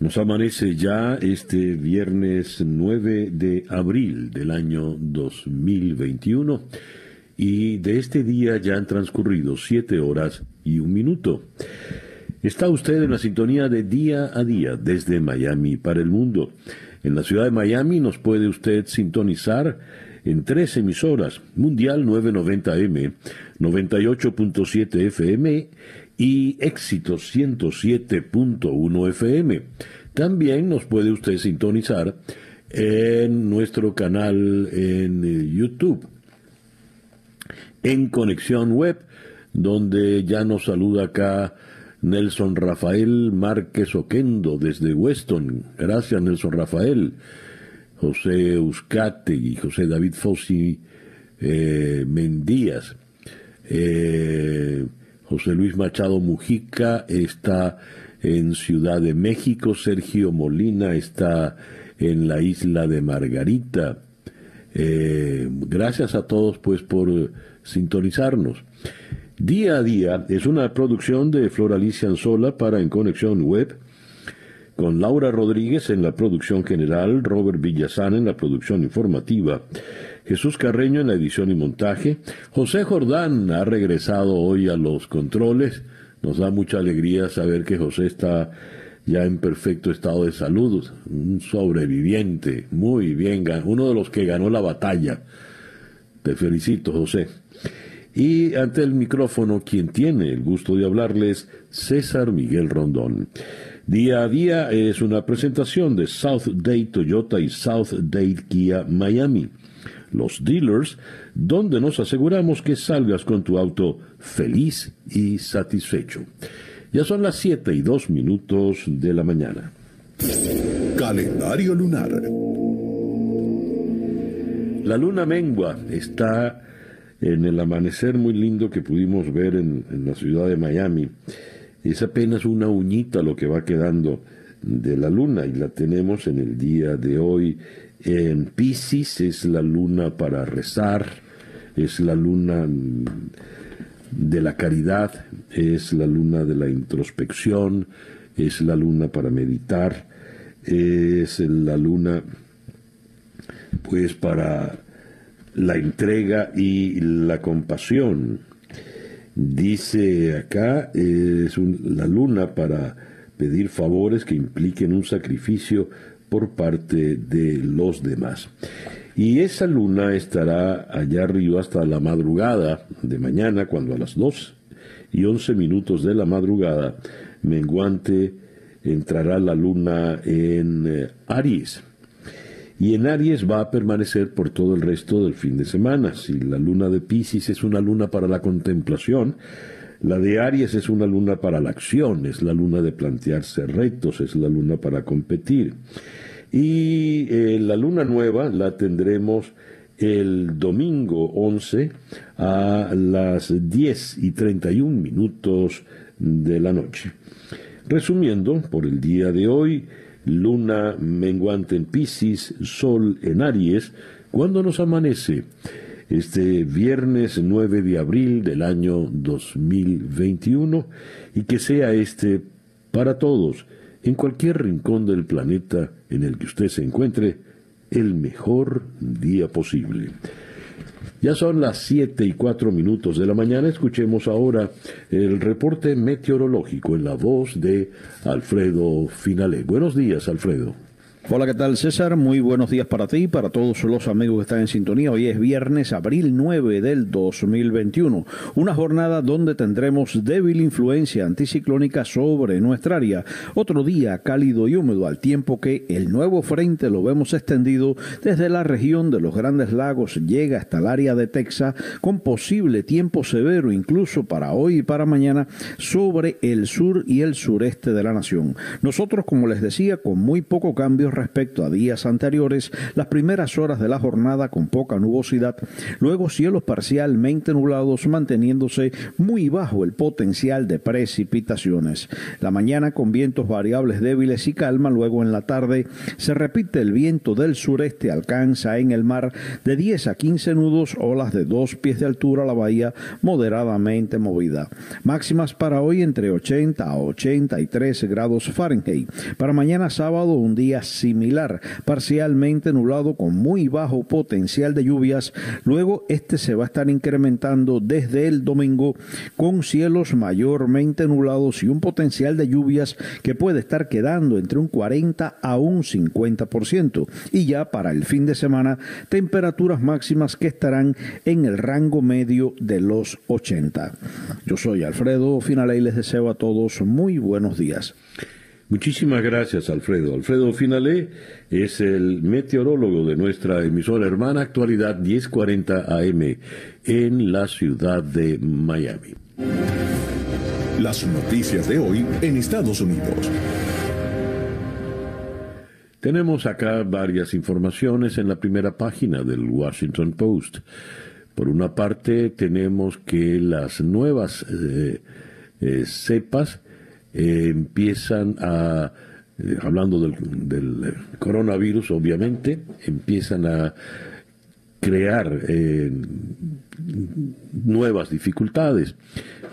Nos amanece ya este viernes 9 de abril del año 2021 y de este día ya han transcurrido siete horas y un minuto. Está usted en la sintonía de día a día desde Miami para el mundo. En la ciudad de Miami nos puede usted sintonizar en tres emisoras, Mundial 990M, 98.7 FM y Éxito 107.1 FM. También nos puede usted sintonizar en nuestro canal en eh, YouTube, en Conexión Web, donde ya nos saluda acá Nelson Rafael Márquez Oquendo desde Weston. Gracias, Nelson Rafael. José Uscate y José David Fossi eh, Mendías. Eh, José Luis Machado Mujica está en Ciudad de México, Sergio Molina está en la isla de Margarita. Eh, gracias a todos pues por sintonizarnos. Día a día es una producción de Flor Alicia Anzola para En Conexión Web, con Laura Rodríguez en la producción general, Robert Villazán en la producción informativa. Jesús Carreño en la edición y montaje. José Jordán ha regresado hoy a los controles. Nos da mucha alegría saber que José está ya en perfecto estado de salud, un sobreviviente, muy bien, uno de los que ganó la batalla. Te felicito, José. Y ante el micrófono, quien tiene el gusto de hablarles, César Miguel Rondón. Día a día es una presentación de South Date Toyota y South Date Kia Miami los dealers, donde nos aseguramos que salgas con tu auto feliz y satisfecho. Ya son las 7 y 2 minutos de la mañana. Calendario lunar. La luna mengua está en el amanecer muy lindo que pudimos ver en, en la ciudad de Miami. Es apenas una uñita lo que va quedando de la luna y la tenemos en el día de hoy en Pisces es la luna para rezar, es la luna de la caridad, es la luna de la introspección, es la luna para meditar, es la luna pues para la entrega y la compasión. Dice acá, es la luna para pedir favores que impliquen un sacrificio por parte de los demás. Y esa luna estará allá arriba hasta la madrugada de mañana, cuando a las 2 y 11 minutos de la madrugada, menguante, entrará la luna en eh, Aries. Y en Aries va a permanecer por todo el resto del fin de semana. Si la luna de Pisces es una luna para la contemplación, la de Aries es una luna para la acción, es la luna de plantearse retos, es la luna para competir. Y eh, la luna nueva la tendremos el domingo 11 a las 10 y 31 minutos de la noche. Resumiendo, por el día de hoy, luna menguante en Pisces, sol en Aries, cuando nos amanece este viernes 9 de abril del año 2021 y que sea este para todos en cualquier rincón del planeta en el que usted se encuentre, el mejor día posible. Ya son las siete y cuatro minutos de la mañana. Escuchemos ahora el reporte meteorológico en la voz de Alfredo Finale. Buenos días, Alfredo. Hola, ¿qué tal César? Muy buenos días para ti y para todos los amigos que están en sintonía. Hoy es viernes, abril 9 del 2021. Una jornada donde tendremos débil influencia anticiclónica sobre nuestra área. Otro día cálido y húmedo al tiempo que el nuevo frente lo vemos extendido desde la región de los Grandes Lagos, llega hasta el área de Texas con posible tiempo severo incluso para hoy y para mañana sobre el sur y el sureste de la nación. Nosotros, como les decía, con muy poco cambio respecto a días anteriores, las primeras horas de la jornada con poca nubosidad, luego cielos parcialmente nublados manteniéndose muy bajo el potencial de precipitaciones. La mañana con vientos variables débiles y calma, luego en la tarde se repite el viento del sureste, alcanza en el mar de 10 a 15 nudos, olas de dos pies de altura, la bahía moderadamente movida. Máximas para hoy entre 80 a 83 grados Fahrenheit. Para mañana sábado un día similar, parcialmente nublado con muy bajo potencial de lluvias. Luego este se va a estar incrementando desde el domingo con cielos mayormente nublados y un potencial de lluvias que puede estar quedando entre un 40 a un 50%. Y ya para el fin de semana, temperaturas máximas que estarán en el rango medio de los 80. Yo soy Alfredo Finale y les deseo a todos muy buenos días. Muchísimas gracias, Alfredo. Alfredo Finalé es el meteorólogo de nuestra emisora hermana Actualidad 1040 AM en la ciudad de Miami. Las noticias de hoy en Estados Unidos. Tenemos acá varias informaciones en la primera página del Washington Post. Por una parte, tenemos que las nuevas eh, eh, cepas eh, empiezan a, eh, hablando del, del, coronavirus, obviamente, empiezan a crear eh, nuevas dificultades.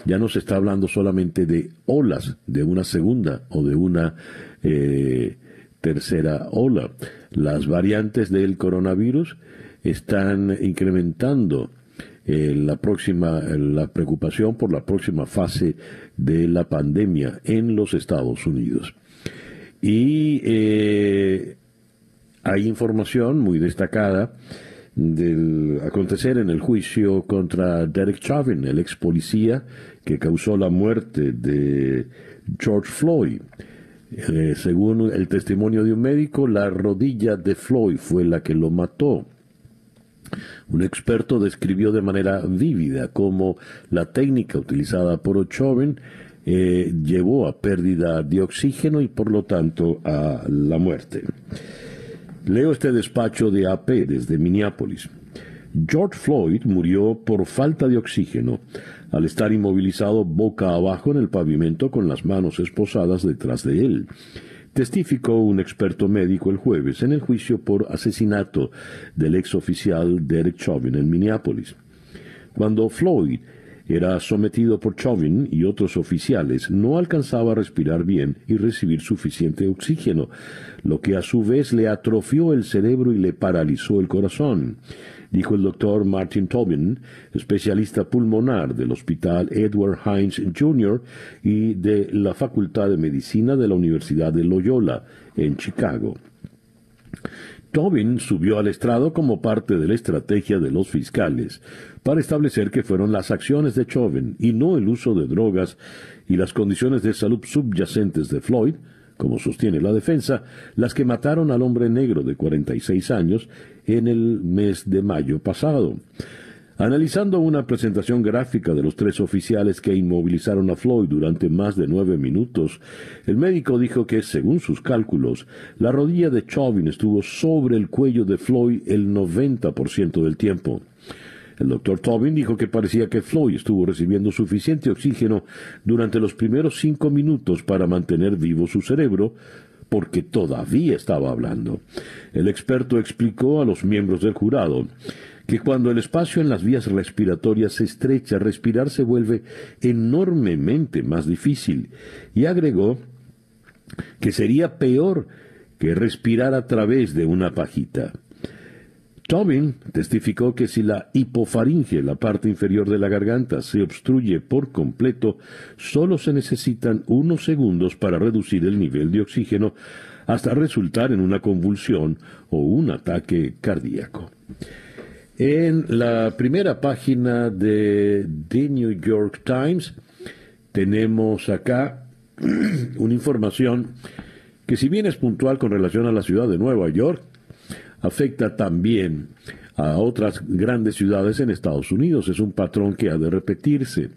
Ya no se está hablando solamente de olas, de una segunda o de una eh, tercera ola. Las variantes del coronavirus están incrementando eh, la próxima, la preocupación por la próxima fase de la pandemia en los Estados Unidos. Y eh, hay información muy destacada del acontecer en el juicio contra Derek Chauvin, el ex policía que causó la muerte de George Floyd. Eh, según el testimonio de un médico, la rodilla de Floyd fue la que lo mató. Un experto describió de manera vívida cómo la técnica utilizada por Chauvin eh, llevó a pérdida de oxígeno y por lo tanto a la muerte. Leo este despacho de AP desde Minneapolis. George Floyd murió por falta de oxígeno al estar inmovilizado boca abajo en el pavimento con las manos esposadas detrás de él testificó un experto médico el jueves en el juicio por asesinato del ex oficial Derek Chauvin en Minneapolis. Cuando Floyd era sometido por Chauvin y otros oficiales, no alcanzaba a respirar bien y recibir suficiente oxígeno, lo que a su vez le atrofió el cerebro y le paralizó el corazón dijo el doctor Martin Tobin, especialista pulmonar del Hospital Edward Hines Jr. y de la Facultad de Medicina de la Universidad de Loyola, en Chicago. Tobin subió al estrado como parte de la estrategia de los fiscales para establecer que fueron las acciones de Chauvin y no el uso de drogas y las condiciones de salud subyacentes de Floyd como sostiene la defensa, las que mataron al hombre negro de 46 años en el mes de mayo pasado. Analizando una presentación gráfica de los tres oficiales que inmovilizaron a Floyd durante más de nueve minutos, el médico dijo que, según sus cálculos, la rodilla de Chauvin estuvo sobre el cuello de Floyd el 90% del tiempo. El doctor Tobin dijo que parecía que Floyd estuvo recibiendo suficiente oxígeno durante los primeros cinco minutos para mantener vivo su cerebro, porque todavía estaba hablando. El experto explicó a los miembros del jurado que cuando el espacio en las vías respiratorias se estrecha, respirar se vuelve enormemente más difícil, y agregó que sería peor que respirar a través de una pajita. Tobin testificó que si la hipofaringe, la parte inferior de la garganta, se obstruye por completo, solo se necesitan unos segundos para reducir el nivel de oxígeno hasta resultar en una convulsión o un ataque cardíaco. En la primera página de The New York Times tenemos acá una información que si bien es puntual con relación a la ciudad de Nueva York, afecta también a otras grandes ciudades en Estados Unidos. Es un patrón que ha de repetirse.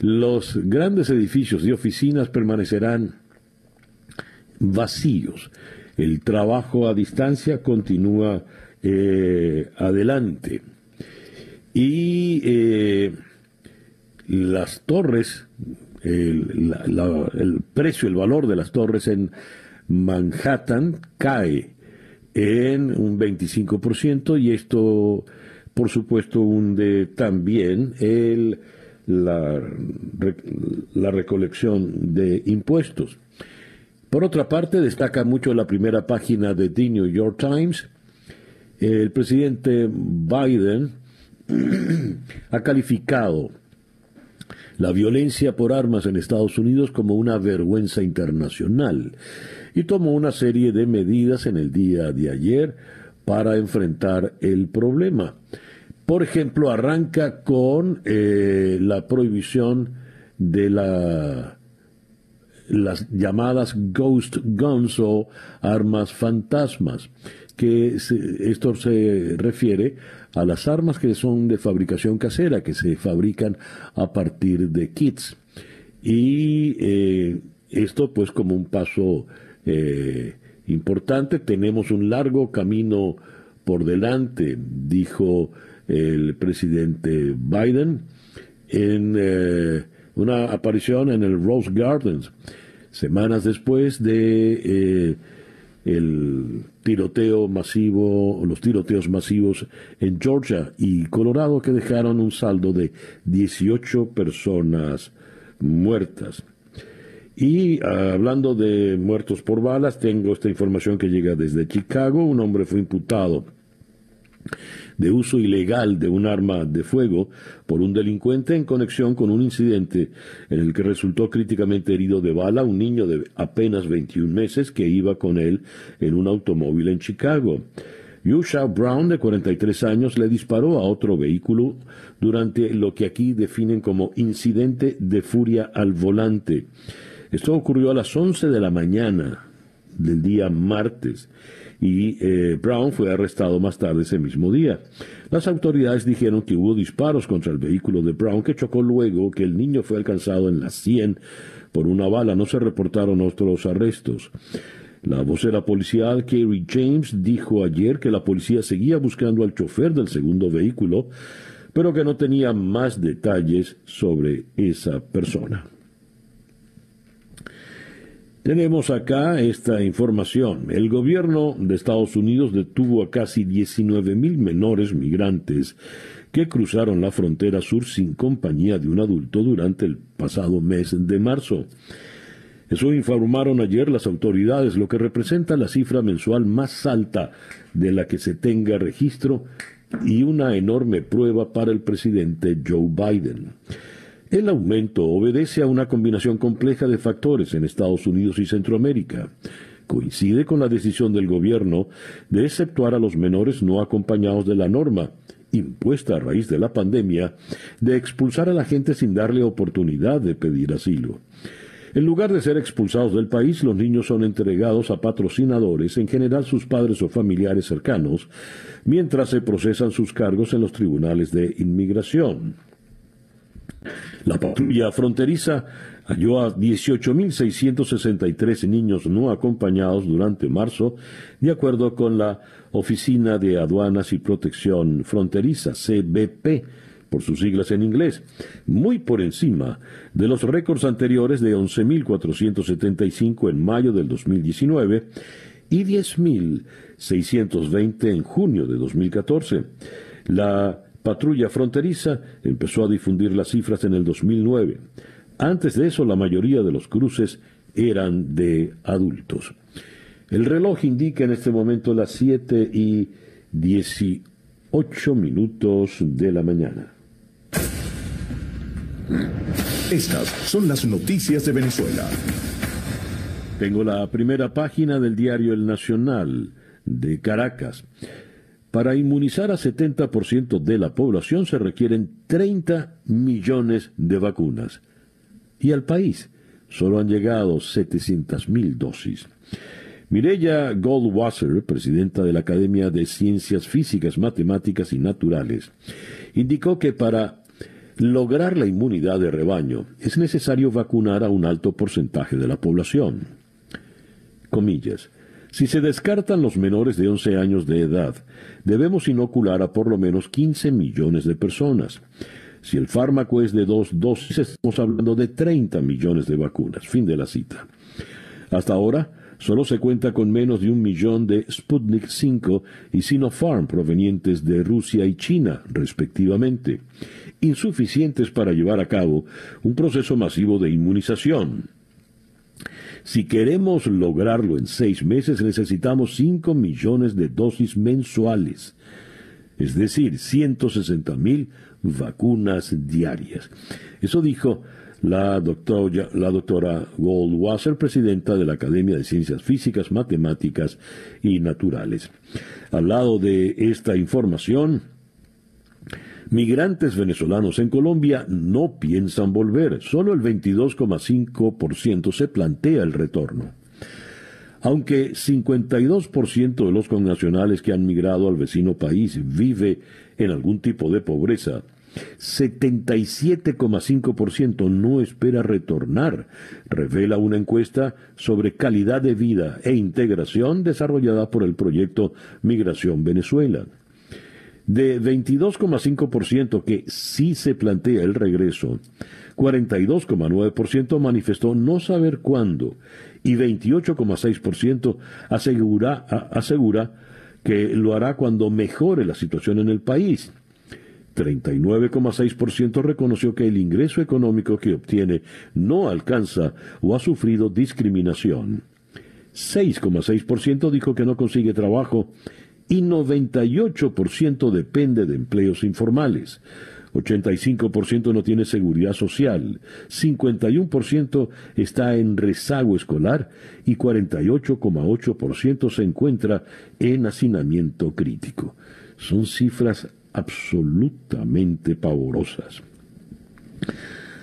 Los grandes edificios y oficinas permanecerán vacíos. el trabajo a distancia continúa eh, adelante. Y eh, las torres, el, el precio, el valor de las torres en Manhattan cae en un 25% y esto, por supuesto, hunde también el, la, la recolección de impuestos. Por otra parte, destaca mucho la primera página de The New York Times. El presidente Biden ha calificado la violencia por armas en Estados Unidos como una vergüenza internacional y tomó una serie de medidas en el día de ayer para enfrentar el problema. Por ejemplo, arranca con eh, la prohibición de la las llamadas ghost guns o armas fantasmas, que esto se refiere a las armas que son de fabricación casera, que se fabrican a partir de kits. Y eh, esto pues como un paso eh, importante, tenemos un largo camino por delante, dijo el presidente Biden en eh, una aparición en el Rose Gardens, semanas después de el tiroteo masivo, los tiroteos masivos en Georgia y Colorado que dejaron un saldo de 18 personas muertas. Y ah, hablando de muertos por balas, tengo esta información que llega desde Chicago. Un hombre fue imputado de uso ilegal de un arma de fuego por un delincuente en conexión con un incidente en el que resultó críticamente herido de bala un niño de apenas 21 meses que iba con él en un automóvil en Chicago. Yusha Brown, de 43 años, le disparó a otro vehículo durante lo que aquí definen como incidente de furia al volante. Esto ocurrió a las 11 de la mañana del día martes y eh, Brown fue arrestado más tarde ese mismo día. Las autoridades dijeron que hubo disparos contra el vehículo de Brown que chocó luego que el niño fue alcanzado en la sien por una bala. No se reportaron otros arrestos. La vocera policial Kerry James dijo ayer que la policía seguía buscando al chofer del segundo vehículo, pero que no tenía más detalles sobre esa persona. Tenemos acá esta información. El gobierno de Estados Unidos detuvo a casi 19 mil menores migrantes que cruzaron la frontera sur sin compañía de un adulto durante el pasado mes de marzo. Eso informaron ayer las autoridades, lo que representa la cifra mensual más alta de la que se tenga registro y una enorme prueba para el presidente Joe Biden. El aumento obedece a una combinación compleja de factores en Estados Unidos y Centroamérica. Coincide con la decisión del gobierno de exceptuar a los menores no acompañados de la norma, impuesta a raíz de la pandemia, de expulsar a la gente sin darle oportunidad de pedir asilo. En lugar de ser expulsados del país, los niños son entregados a patrocinadores, en general sus padres o familiares cercanos, mientras se procesan sus cargos en los tribunales de inmigración. La patrulla fronteriza halló a 18.663 niños no acompañados durante marzo, de acuerdo con la Oficina de Aduanas y Protección Fronteriza, CBP, por sus siglas en inglés, muy por encima de los récords anteriores de 11.475 en mayo del 2019 y 10.620 en junio de 2014. La patrulla fronteriza empezó a difundir las cifras en el 2009. Antes de eso, la mayoría de los cruces eran de adultos. El reloj indica en este momento las 7 y 18 minutos de la mañana. Estas son las noticias de Venezuela. Tengo la primera página del diario El Nacional de Caracas. Para inmunizar a 70% de la población se requieren 30 millones de vacunas. Y al país solo han llegado 700.000 dosis. Mireya Goldwasser, presidenta de la Academia de Ciencias Físicas, Matemáticas y Naturales, indicó que para lograr la inmunidad de rebaño es necesario vacunar a un alto porcentaje de la población. Comillas. Si se descartan los menores de 11 años de edad, debemos inocular a por lo menos 15 millones de personas. Si el fármaco es de dos dosis, estamos hablando de 30 millones de vacunas. Fin de la cita. Hasta ahora, solo se cuenta con menos de un millón de Sputnik 5 y Sinopharm provenientes de Rusia y China, respectivamente, insuficientes para llevar a cabo un proceso masivo de inmunización. Si queremos lograrlo en seis meses, necesitamos 5 millones de dosis mensuales, es decir, 160 mil vacunas diarias. Eso dijo la, doctora, la doctora Goldwasser, presidenta de la Academia de Ciencias Físicas, Matemáticas y Naturales. Al lado de esta información, migrantes venezolanos en Colombia no piensan volver, solo el 22,5% se plantea el retorno. Aunque 52% de los connacionales que han migrado al vecino país vive en algún tipo de pobreza, 77,5% no espera retornar, revela una encuesta sobre calidad de vida e integración desarrollada por el proyecto Migración Venezuela. De 22,5% que sí se plantea el regreso, 42,9% manifestó no saber cuándo y 28,6% asegura, asegura que lo hará cuando mejore la situación en el país. 39,6% reconoció que el ingreso económico que obtiene no alcanza o ha sufrido discriminación. 6,6% dijo que no consigue trabajo y 98% depende de empleos informales. 85% no tiene seguridad social, 51% está en rezago escolar y 48,8% se encuentra en hacinamiento crítico. Son cifras absolutamente pavorosas.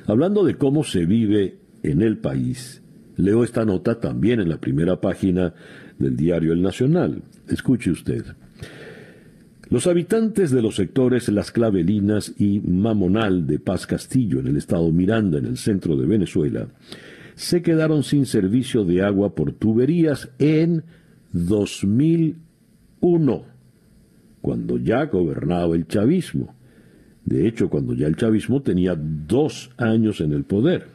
Hablando de cómo se vive en el país, leo esta nota también en la primera página del diario El Nacional. Escuche usted. Los habitantes de los sectores Las Clavelinas y Mamonal de Paz Castillo, en el estado Miranda, en el centro de Venezuela, se quedaron sin servicio de agua por tuberías en 2001 cuando ya gobernaba el chavismo. De hecho, cuando ya el chavismo tenía dos años en el poder.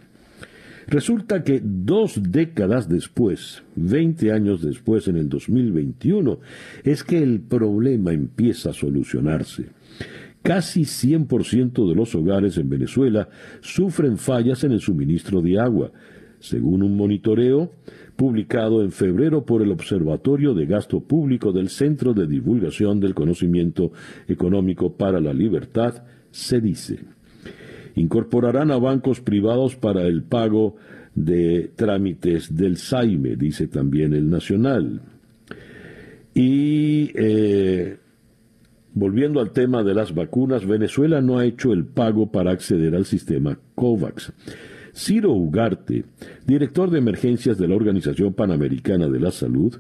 Resulta que dos décadas después, 20 años después, en el 2021, es que el problema empieza a solucionarse. Casi 100% de los hogares en Venezuela sufren fallas en el suministro de agua, según un monitoreo publicado en febrero por el Observatorio de Gasto Público del Centro de Divulgación del Conocimiento Económico para la Libertad, se dice. Incorporarán a bancos privados para el pago de trámites del SAIME, dice también el Nacional. Y eh, volviendo al tema de las vacunas, Venezuela no ha hecho el pago para acceder al sistema COVAX. Ciro Ugarte, director de emergencias de la Organización Panamericana de la Salud,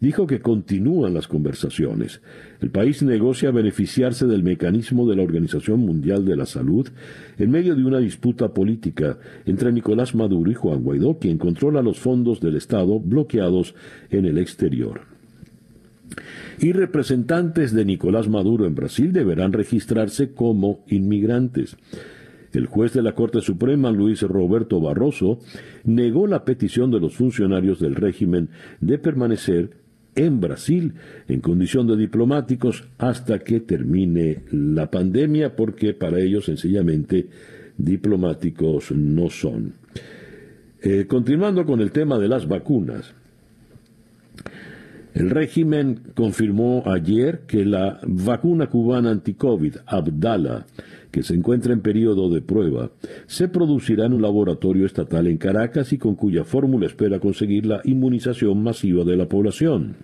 dijo que continúan las conversaciones. El país negocia beneficiarse del mecanismo de la Organización Mundial de la Salud en medio de una disputa política entre Nicolás Maduro y Juan Guaidó, quien controla los fondos del Estado bloqueados en el exterior. Y representantes de Nicolás Maduro en Brasil deberán registrarse como inmigrantes. El juez de la Corte Suprema, Luis Roberto Barroso, negó la petición de los funcionarios del régimen de permanecer en Brasil en condición de diplomáticos hasta que termine la pandemia, porque para ellos sencillamente diplomáticos no son. Eh, continuando con el tema de las vacunas, el régimen confirmó ayer que la vacuna cubana anti-COVID, Abdala, que se encuentra en periodo de prueba, se producirá en un laboratorio estatal en Caracas y con cuya fórmula espera conseguir la inmunización masiva de la población.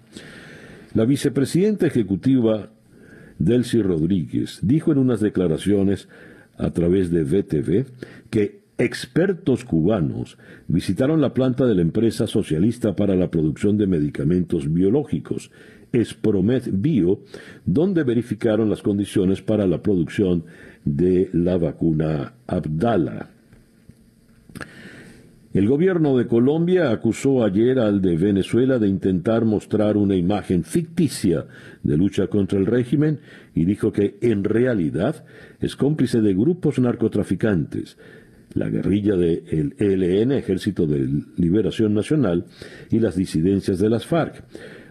La vicepresidenta ejecutiva Delcy Rodríguez dijo en unas declaraciones a través de VTV que expertos cubanos visitaron la planta de la empresa socialista para la producción de medicamentos biológicos, Espromet Bio, donde verificaron las condiciones para la producción de la vacuna Abdala. El gobierno de Colombia acusó ayer al de Venezuela de intentar mostrar una imagen ficticia de lucha contra el régimen y dijo que en realidad es cómplice de grupos narcotraficantes, la guerrilla del ELN, Ejército de Liberación Nacional, y las disidencias de las FARC.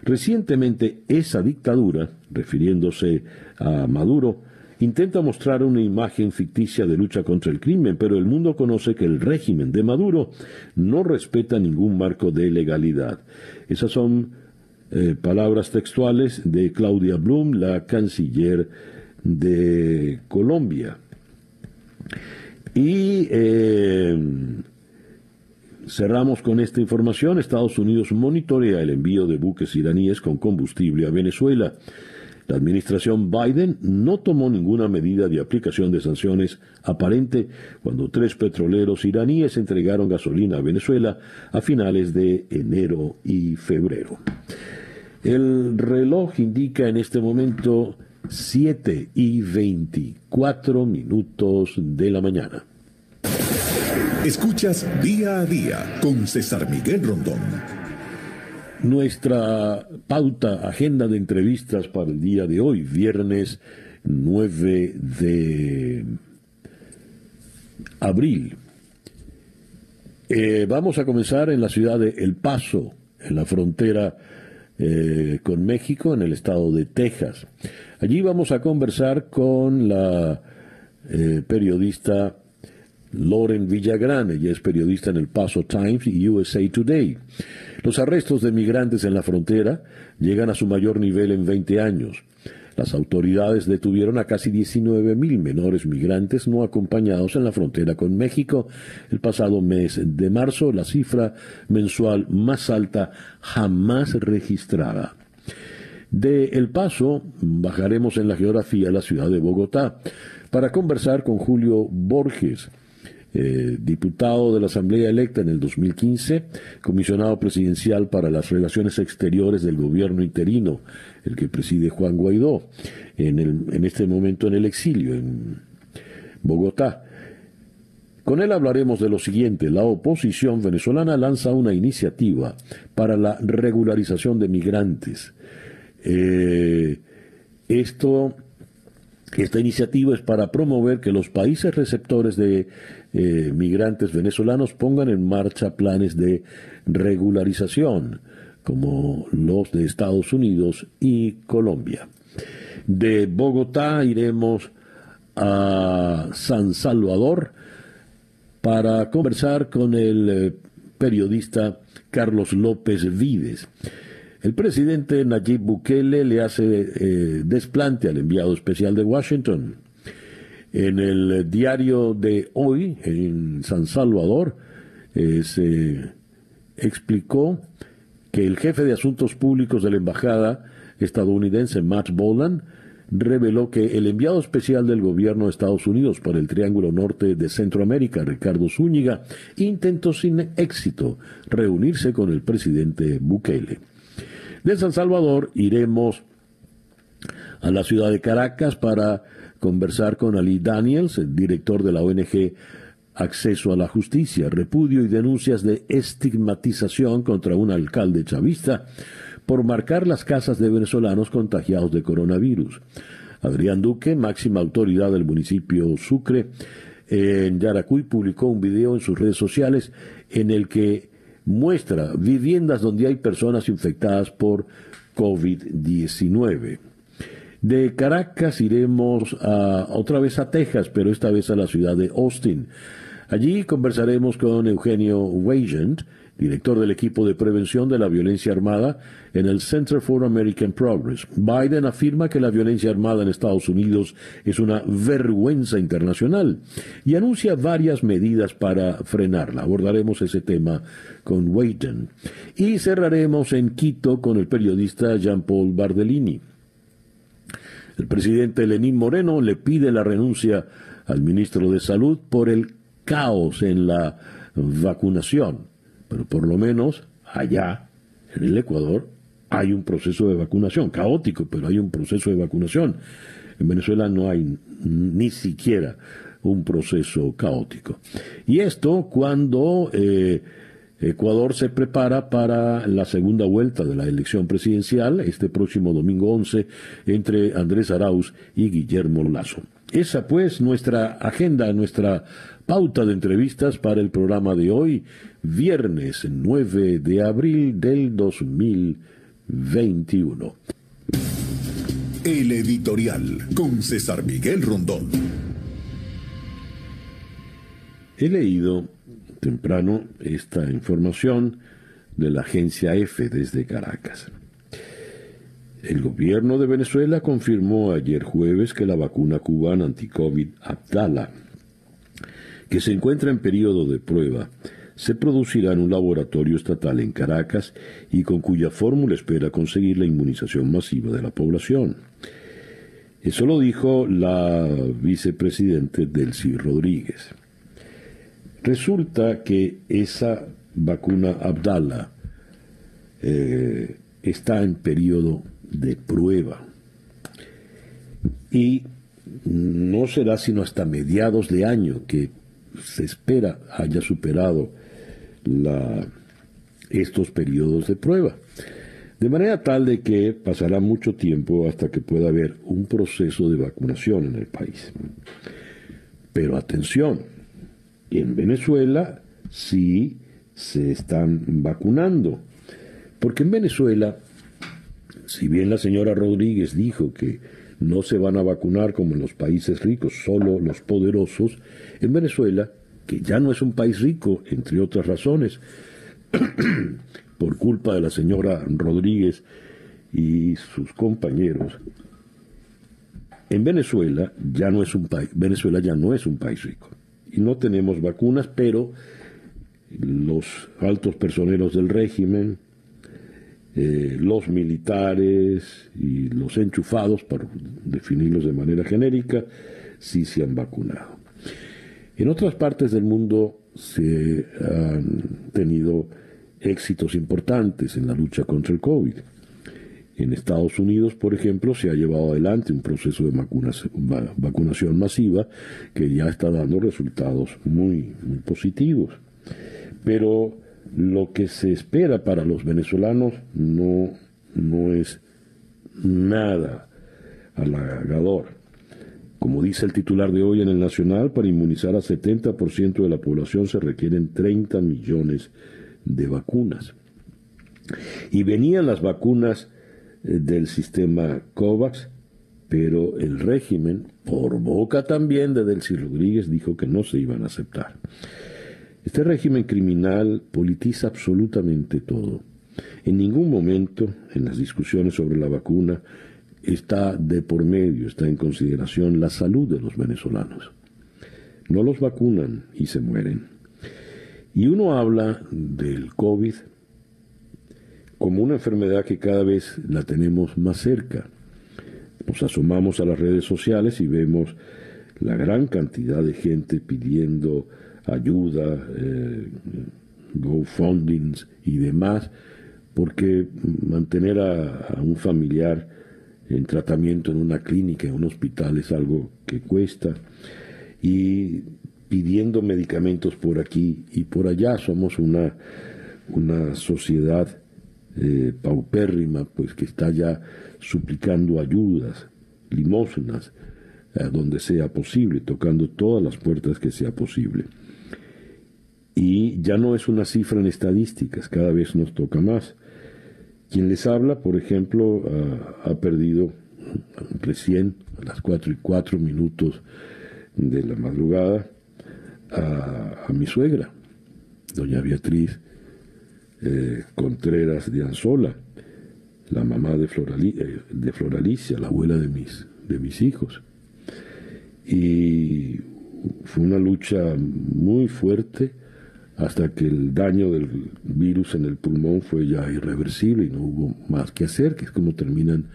Recientemente esa dictadura, refiriéndose a Maduro, intenta mostrar una imagen ficticia de lucha contra el crimen, pero el mundo conoce que el régimen de Maduro no respeta ningún marco de legalidad. Esas son eh, palabras textuales de Claudia Blum, la canciller de Colombia. Y eh, cerramos con esta información. Estados Unidos monitorea el envío de buques iraníes con combustible a Venezuela. La administración Biden no tomó ninguna medida de aplicación de sanciones aparente cuando tres petroleros iraníes entregaron gasolina a Venezuela a finales de enero y febrero. El reloj indica en este momento 7 y 24 minutos de la mañana. Escuchas día a día con César Miguel Rondón nuestra pauta, agenda de entrevistas para el día de hoy, viernes 9 de abril. Eh, vamos a comenzar en la ciudad de El Paso, en la frontera eh, con México, en el estado de Texas. Allí vamos a conversar con la eh, periodista Lauren Villagrán, ella es periodista en El Paso Times y USA Today. Los arrestos de migrantes en la frontera llegan a su mayor nivel en 20 años. Las autoridades detuvieron a casi 19.000 menores migrantes no acompañados en la frontera con México el pasado mes de marzo, la cifra mensual más alta jamás registrada. De El Paso bajaremos en la geografía a la ciudad de Bogotá para conversar con Julio Borges, eh, diputado de la Asamblea electa en el 2015, comisionado presidencial para las relaciones exteriores del gobierno interino, el que preside Juan Guaidó, en, este momento en el exilio, en Bogotá. Con él hablaremos de lo siguiente. La oposición venezolana lanza una iniciativa para la regularización de migrantes. Eh, esta iniciativa es para promover que los países receptores de eh, migrantes venezolanos pongan en marcha planes de regularización, como los de Estados Unidos y Colombia. De Bogotá iremos a San Salvador para conversar con el eh, periodista Carlos López Vives. El presidente Nayib Bukele le hace eh, desplante al enviado especial de Washington. En el diario de hoy, en San Salvador, eh, se explicó que el jefe de asuntos públicos de la embajada estadounidense, Matt Boland, reveló que el enviado especial del gobierno de Estados Unidos para el Triángulo Norte de Centroamérica, Ricardo Zúñiga, intentó sin éxito reunirse con el presidente Bukele. De San Salvador iremos a la ciudad de Caracas para conversar con Ali Daniels, el director de la ONG Acceso a la Justicia, repudio y denuncias de estigmatización contra un alcalde chavista por marcar las casas de venezolanos contagiados de coronavirus. Adrián Duque, máxima autoridad del municipio Sucre, en Yaracuy, publicó un video en sus redes sociales en el que muestra viviendas donde hay personas infectadas por COVID-19. De Caracas iremos a, otra vez a Texas, pero esta vez a la ciudad de Austin. Allí conversaremos con Eugenio Wagent, director del equipo de prevención de la violencia armada en el Center for American Progress. Biden afirma que la violencia armada en Estados Unidos es una vergüenza internacional y anuncia varias medidas para frenarla. Abordaremos ese tema con Wagent. Y cerraremos en Quito con el periodista Jean-Paul Bardellini. El presidente Lenín Moreno le pide la renuncia al ministro de Salud por el caos en la vacunación. Pero por lo menos allá, en el Ecuador, hay un proceso de vacunación, caótico, pero hay un proceso de vacunación. En Venezuela no hay ni siquiera un proceso caótico. Y esto cuando eh, Ecuador se prepara para la segunda vuelta de la elección presidencial este próximo domingo 11 entre Andrés Arauz y Guillermo Lazo. Esa pues nuestra agenda, nuestra pauta de entrevistas para el programa de hoy, viernes 9 de abril del 2021. El editorial con César Miguel Rondón. He leído temprano esta información de la agencia EFE desde Caracas. El gobierno de Venezuela confirmó ayer jueves que la vacuna cubana anti-COVID Abdala, que se encuentra en periodo de prueba, se producirá en un laboratorio estatal en Caracas y con cuya fórmula espera conseguir la inmunización masiva de la población. Eso lo dijo la vicepresidente Delcy Rodríguez. Resulta que esa vacuna Abdala eh, está en periodo de prueba y no será sino hasta mediados de año que se espera haya superado estos periodos de prueba. De manera tal de que pasará mucho tiempo hasta que pueda haber un proceso de vacunación en el país. Pero atención, en Venezuela sí se están vacunando. Porque en Venezuela, si bien la señora Rodríguez dijo que no se van a vacunar como en los países ricos, solo los poderosos, en Venezuela, que ya no es un país rico, entre otras razones, por culpa de la señora Rodríguez y sus compañeros, en Venezuela ya no es un país, Venezuela ya no es un país rico no tenemos vacunas, pero los altos personeros del régimen, eh, los militares y los enchufados, para definirlos de manera genérica, sí se han vacunado. En otras partes del mundo se han tenido éxitos importantes en la lucha contra el COVID. En Estados Unidos, por ejemplo, se ha llevado adelante un proceso de vacunación masiva que ya está dando resultados muy, positivos. Pero lo que se espera para los venezolanos no, no es nada halagador. Como dice el titular de hoy en el Nacional, para inmunizar a 70% de la población se requieren 30 millones de vacunas. Y venían las vacunas del sistema COVAX, pero el régimen, por boca también de Delcy Rodríguez, dijo que no se iban a aceptar. Este régimen criminal politiza absolutamente todo. En ningún momento en las discusiones sobre la vacuna está de por medio, está en consideración la salud de los venezolanos. No los vacunan y se mueren. Y uno habla del COVID como una enfermedad que cada vez la tenemos más cerca. Nos asomamos a las redes sociales y vemos la gran cantidad de gente pidiendo ayuda, eh, GoFundings y demás, porque mantener a, un familiar en tratamiento en una clínica, en un hospital, es algo que cuesta. Y pidiendo medicamentos por aquí y por allá, somos una, una sociedad eh, paupérrima, pues que está ya suplicando ayudas, limosnas, donde sea posible, tocando todas las puertas que sea posible. Y ya no es una cifra en estadísticas, cada vez nos toca más. Quien les habla, por ejemplo, ha perdido recién a las 4 y 4 minutos de la madrugada a mi suegra, doña Beatriz eh, Contreras de Anzola, la mamá de, eh, de Floralicia, la abuela de mis, de mis hijos. Y fue una lucha muy fuerte hasta que el daño del virus en el pulmón fue ya irreversible y no hubo más que hacer, que es como terminan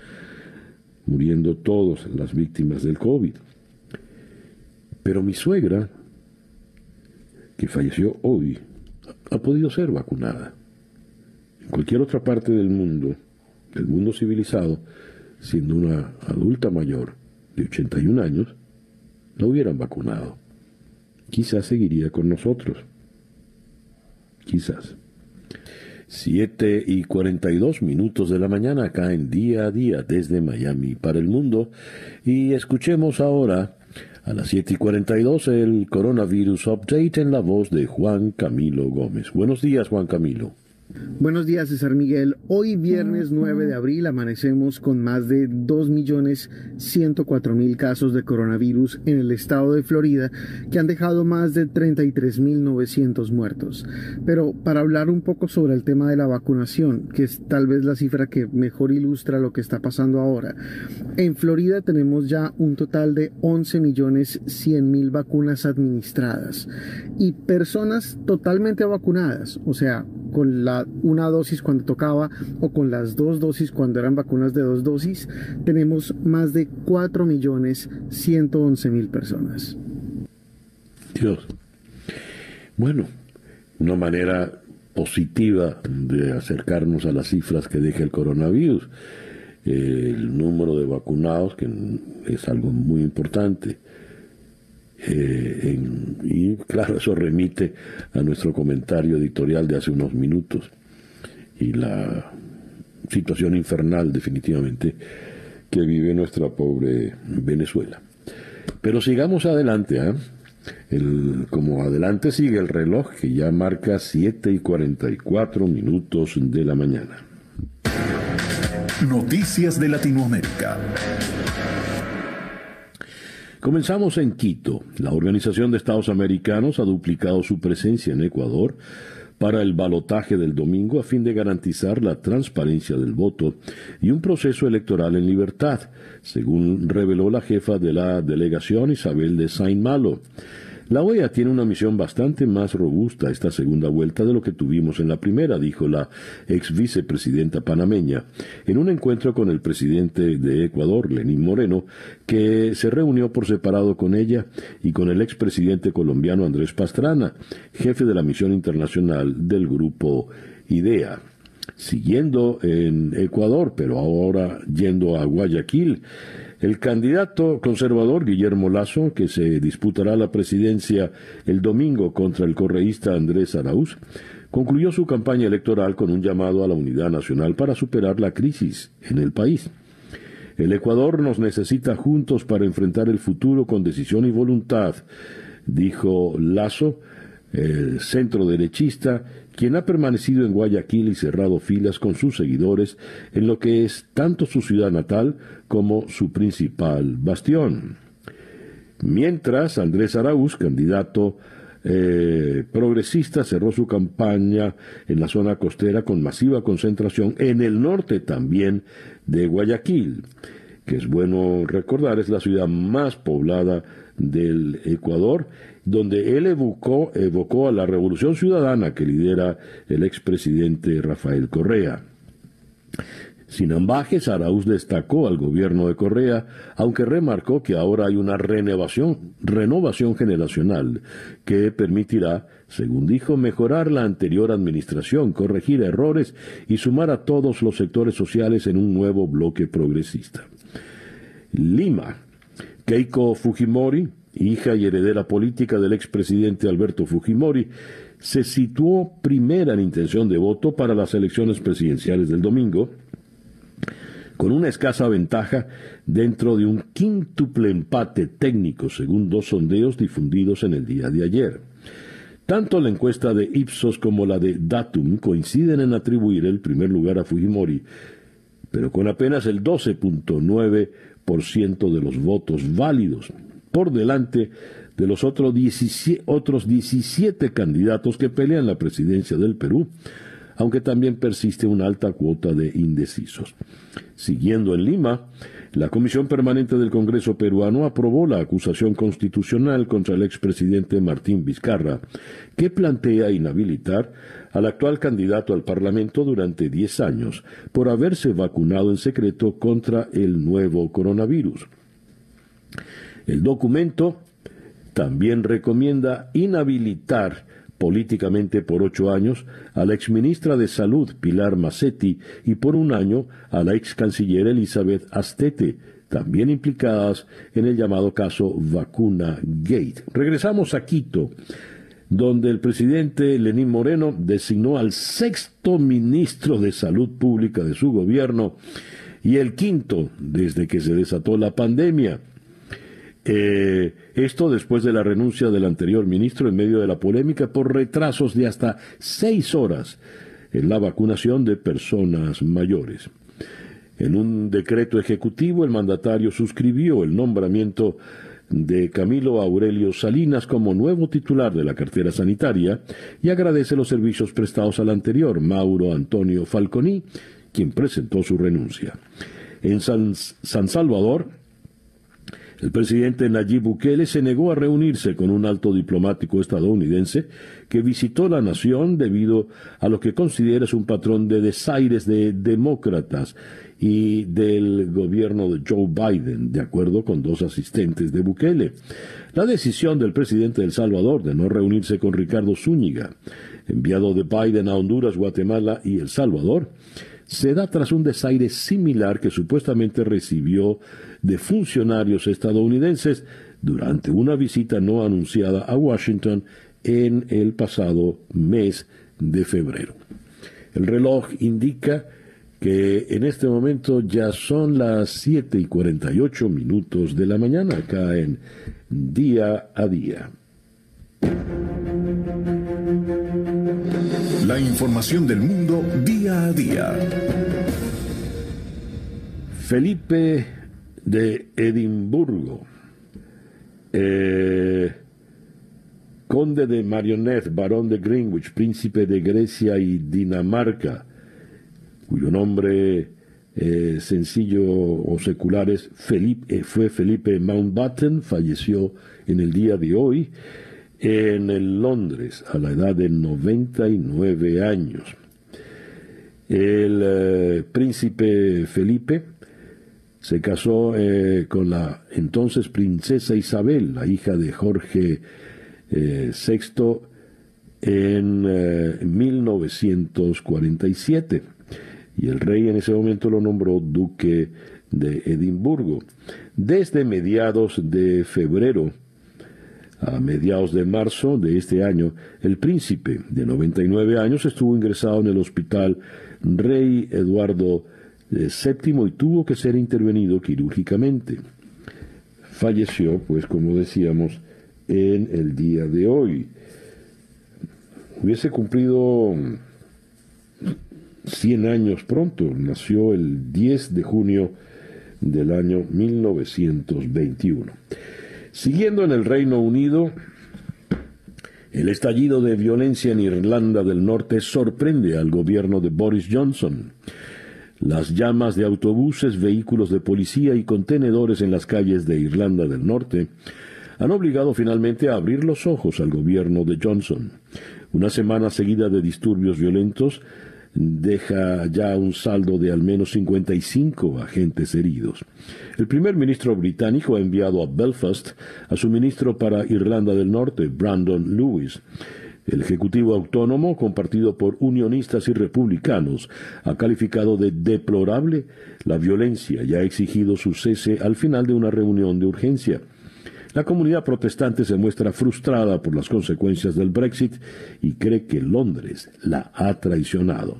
muriendo todos las víctimas del COVID. Pero mi suegra, que falleció hoy, ha podido ser vacunada cualquier otra parte del mundo, del mundo civilizado, siendo una adulta mayor de 81 años, no hubieran vacunado. quizás seguiría con nosotros. Quizás. Siete y cuarenta y dos minutos de la mañana acá en día a día desde Miami para el mundo. Y escuchemos ahora a las siete y cuarenta y dos el coronavirus update en la voz de Juan Camilo Gómez. Buenos días, Juan Camilo. Buenos días, César Miguel. Hoy viernes 9 de abril amanecemos con más de 2.104.000 casos de coronavirus en el estado de Florida que han dejado más de 33.900 muertos. Pero para hablar un poco sobre el tema de la vacunación, que es tal vez la cifra que mejor ilustra lo que está pasando ahora, en Florida tenemos ya un total de 11.100.000 vacunas administradas y personas totalmente vacunadas, o sea, con la una dosis cuando tocaba o con las dos dosis cuando eran vacunas de dos dosis, tenemos más de 4 millones 111 mil personas. Dios. Bueno, una manera positiva de acercarnos a las cifras que deja el coronavirus. El número de vacunados, que es algo muy importante eh, y claro, eso remite a nuestro comentario editorial de hace unos minutos y la situación infernal definitivamente que vive nuestra pobre Venezuela. Pero sigamos adelante. El, como adelante sigue el reloj que ya marca 7 y 44 minutos de la mañana. Noticias de Latinoamérica. Comenzamos en Quito. La Organización de Estados Americanos ha duplicado su presencia en Ecuador para el balotaje del domingo a fin de garantizar la transparencia del voto y un proceso electoral en libertad, según reveló la jefa de la delegación Isabel de Saint Malo. La OEA tiene una misión bastante más robusta esta segunda vuelta de lo que tuvimos en la primera, dijo la ex vicepresidenta panameña, en un encuentro con el presidente de Ecuador, Lenín Moreno, que se reunió por separado con ella y con el expresidente colombiano Andrés Pastrana, jefe de la misión internacional del grupo IDEA siguiendo en Ecuador, pero ahora yendo a Guayaquil. El candidato conservador Guillermo Lazo, que se disputará la presidencia el domingo contra el correísta Andrés Araúz, concluyó su campaña electoral con un llamado a la unidad nacional para superar la crisis en el país. El Ecuador nos necesita juntos para enfrentar el futuro con decisión y voluntad, dijo Lazo, el centro derechista, quien ha permanecido en Guayaquil y cerrado filas con sus seguidores en lo que es tanto su ciudad natal como su principal bastión. Mientras, Andrés Araúz, candidato eh, progresista, cerró su campaña en la zona costera con masiva concentración en el norte también de Guayaquil, que es bueno recordar, es la ciudad más poblada del Ecuador donde él evocó, evocó a la revolución ciudadana que lidera el expresidente Rafael Correa. Sin ambajes, Arauz destacó al gobierno de Correa, aunque remarcó que ahora hay una renovación, renovación generacional que permitirá, según dijo, mejorar la anterior administración, corregir errores y sumar a todos los sectores sociales en un nuevo bloque progresista. Lima. Keiko Fujimori, hija y heredera política del expresidente Alberto Fujimori, se situó primera en intención de voto para las elecciones presidenciales del domingo, con una escasa ventaja dentro de un quíntuple empate técnico, según dos sondeos difundidos en el día de ayer. Tanto la encuesta de Ipsos como la de Datum coinciden en atribuir el primer lugar a Fujimori, pero con apenas el 12.9% de los votos válidos, por delante de los otros 17, otros 17 candidatos que pelean la presidencia del Perú, aunque también persiste una alta cuota de indecisos. Siguiendo en Lima, la Comisión Permanente del Congreso peruano aprobó la acusación constitucional contra el expresidente Martín Vizcarra, que plantea inhabilitar al actual candidato al Parlamento durante 10 años por haberse vacunado en secreto contra el nuevo coronavirus. El documento también recomienda inhabilitar políticamente por ocho años a la exministra de Salud Pilar Massetti y por un año a la ex canciller Elizabeth Astete, también implicadas en el llamado caso Vacuna Gate. Regresamos a Quito, donde el presidente Lenín Moreno designó al sexto ministro de Salud Pública de su gobierno y el quinto desde que se desató la pandemia. Esto después de la renuncia del anterior ministro en medio de la polémica por retrasos de hasta seis horas en la vacunación de personas mayores. En un decreto ejecutivo, el mandatario suscribió el nombramiento de Camilo Aurelio Salinas como nuevo titular de la cartera sanitaria y agradece los servicios prestados al anterior, Mauro Antonio Falconi, quien presentó su renuncia. En San Salvador, el presidente Nayib Bukele se negó a reunirse con un alto diplomático estadounidense que visitó la nación debido a lo que considera es un patrón de desaires de demócratas y del gobierno de Joe Biden, de acuerdo con dos asistentes de Bukele. La decisión del presidente de El Salvador de no reunirse con Ricardo Zúñiga, enviado de Biden a Honduras, Guatemala y El Salvador, se da tras un desaire similar que supuestamente recibió de funcionarios estadounidenses durante una visita no anunciada a Washington en el pasado mes de febrero. El reloj indica que en este momento ya son las 7 y 48 minutos de la mañana acá en Día a Día. La información del mundo día a día. Felipe de Edimburgo, eh, conde de Marionette, barón de Greenwich, príncipe de Grecia y Dinamarca, cuyo nombre eh, sencillo o secular es Felipe, eh, fue Felipe Mountbatten, falleció en el día de hoy en el Londres a la edad de 99 años. El príncipe Felipe se casó eh, con la entonces princesa Isabel, la hija de Jorge VI, eh, en 1947. Y el rey en ese momento lo nombró duque de Edimburgo. Desde mediados de febrero a mediados de marzo de este año, el príncipe de 99 años estuvo ingresado en el hospital Rey Eduardo Eh, y tuvo que ser intervenido quirúrgicamente. Falleció, pues como decíamos, en el día de hoy. Hubiese cumplido 100 años pronto, nació el 10 de junio del año 1921. Siguiendo en el Reino Unido, el estallido de violencia en Irlanda del Norte sorprende al gobierno de Boris Johnson. Las llamas de autobuses, vehículos de policía y contenedores en las calles de Irlanda del Norte han obligado finalmente a abrir los ojos al gobierno de Johnson. Una semana seguida de disturbios violentos deja ya un saldo de al menos 55 agentes heridos. El primer ministro británico ha enviado a Belfast a su ministro para Irlanda del Norte, Brandon Lewis. El Ejecutivo Autónomo, compartido por unionistas y republicanos, ha calificado de deplorable la violencia y ha exigido su cese al final de una reunión de urgencia. La comunidad protestante se muestra frustrada por las consecuencias del Brexit y cree que Londres la ha traicionado.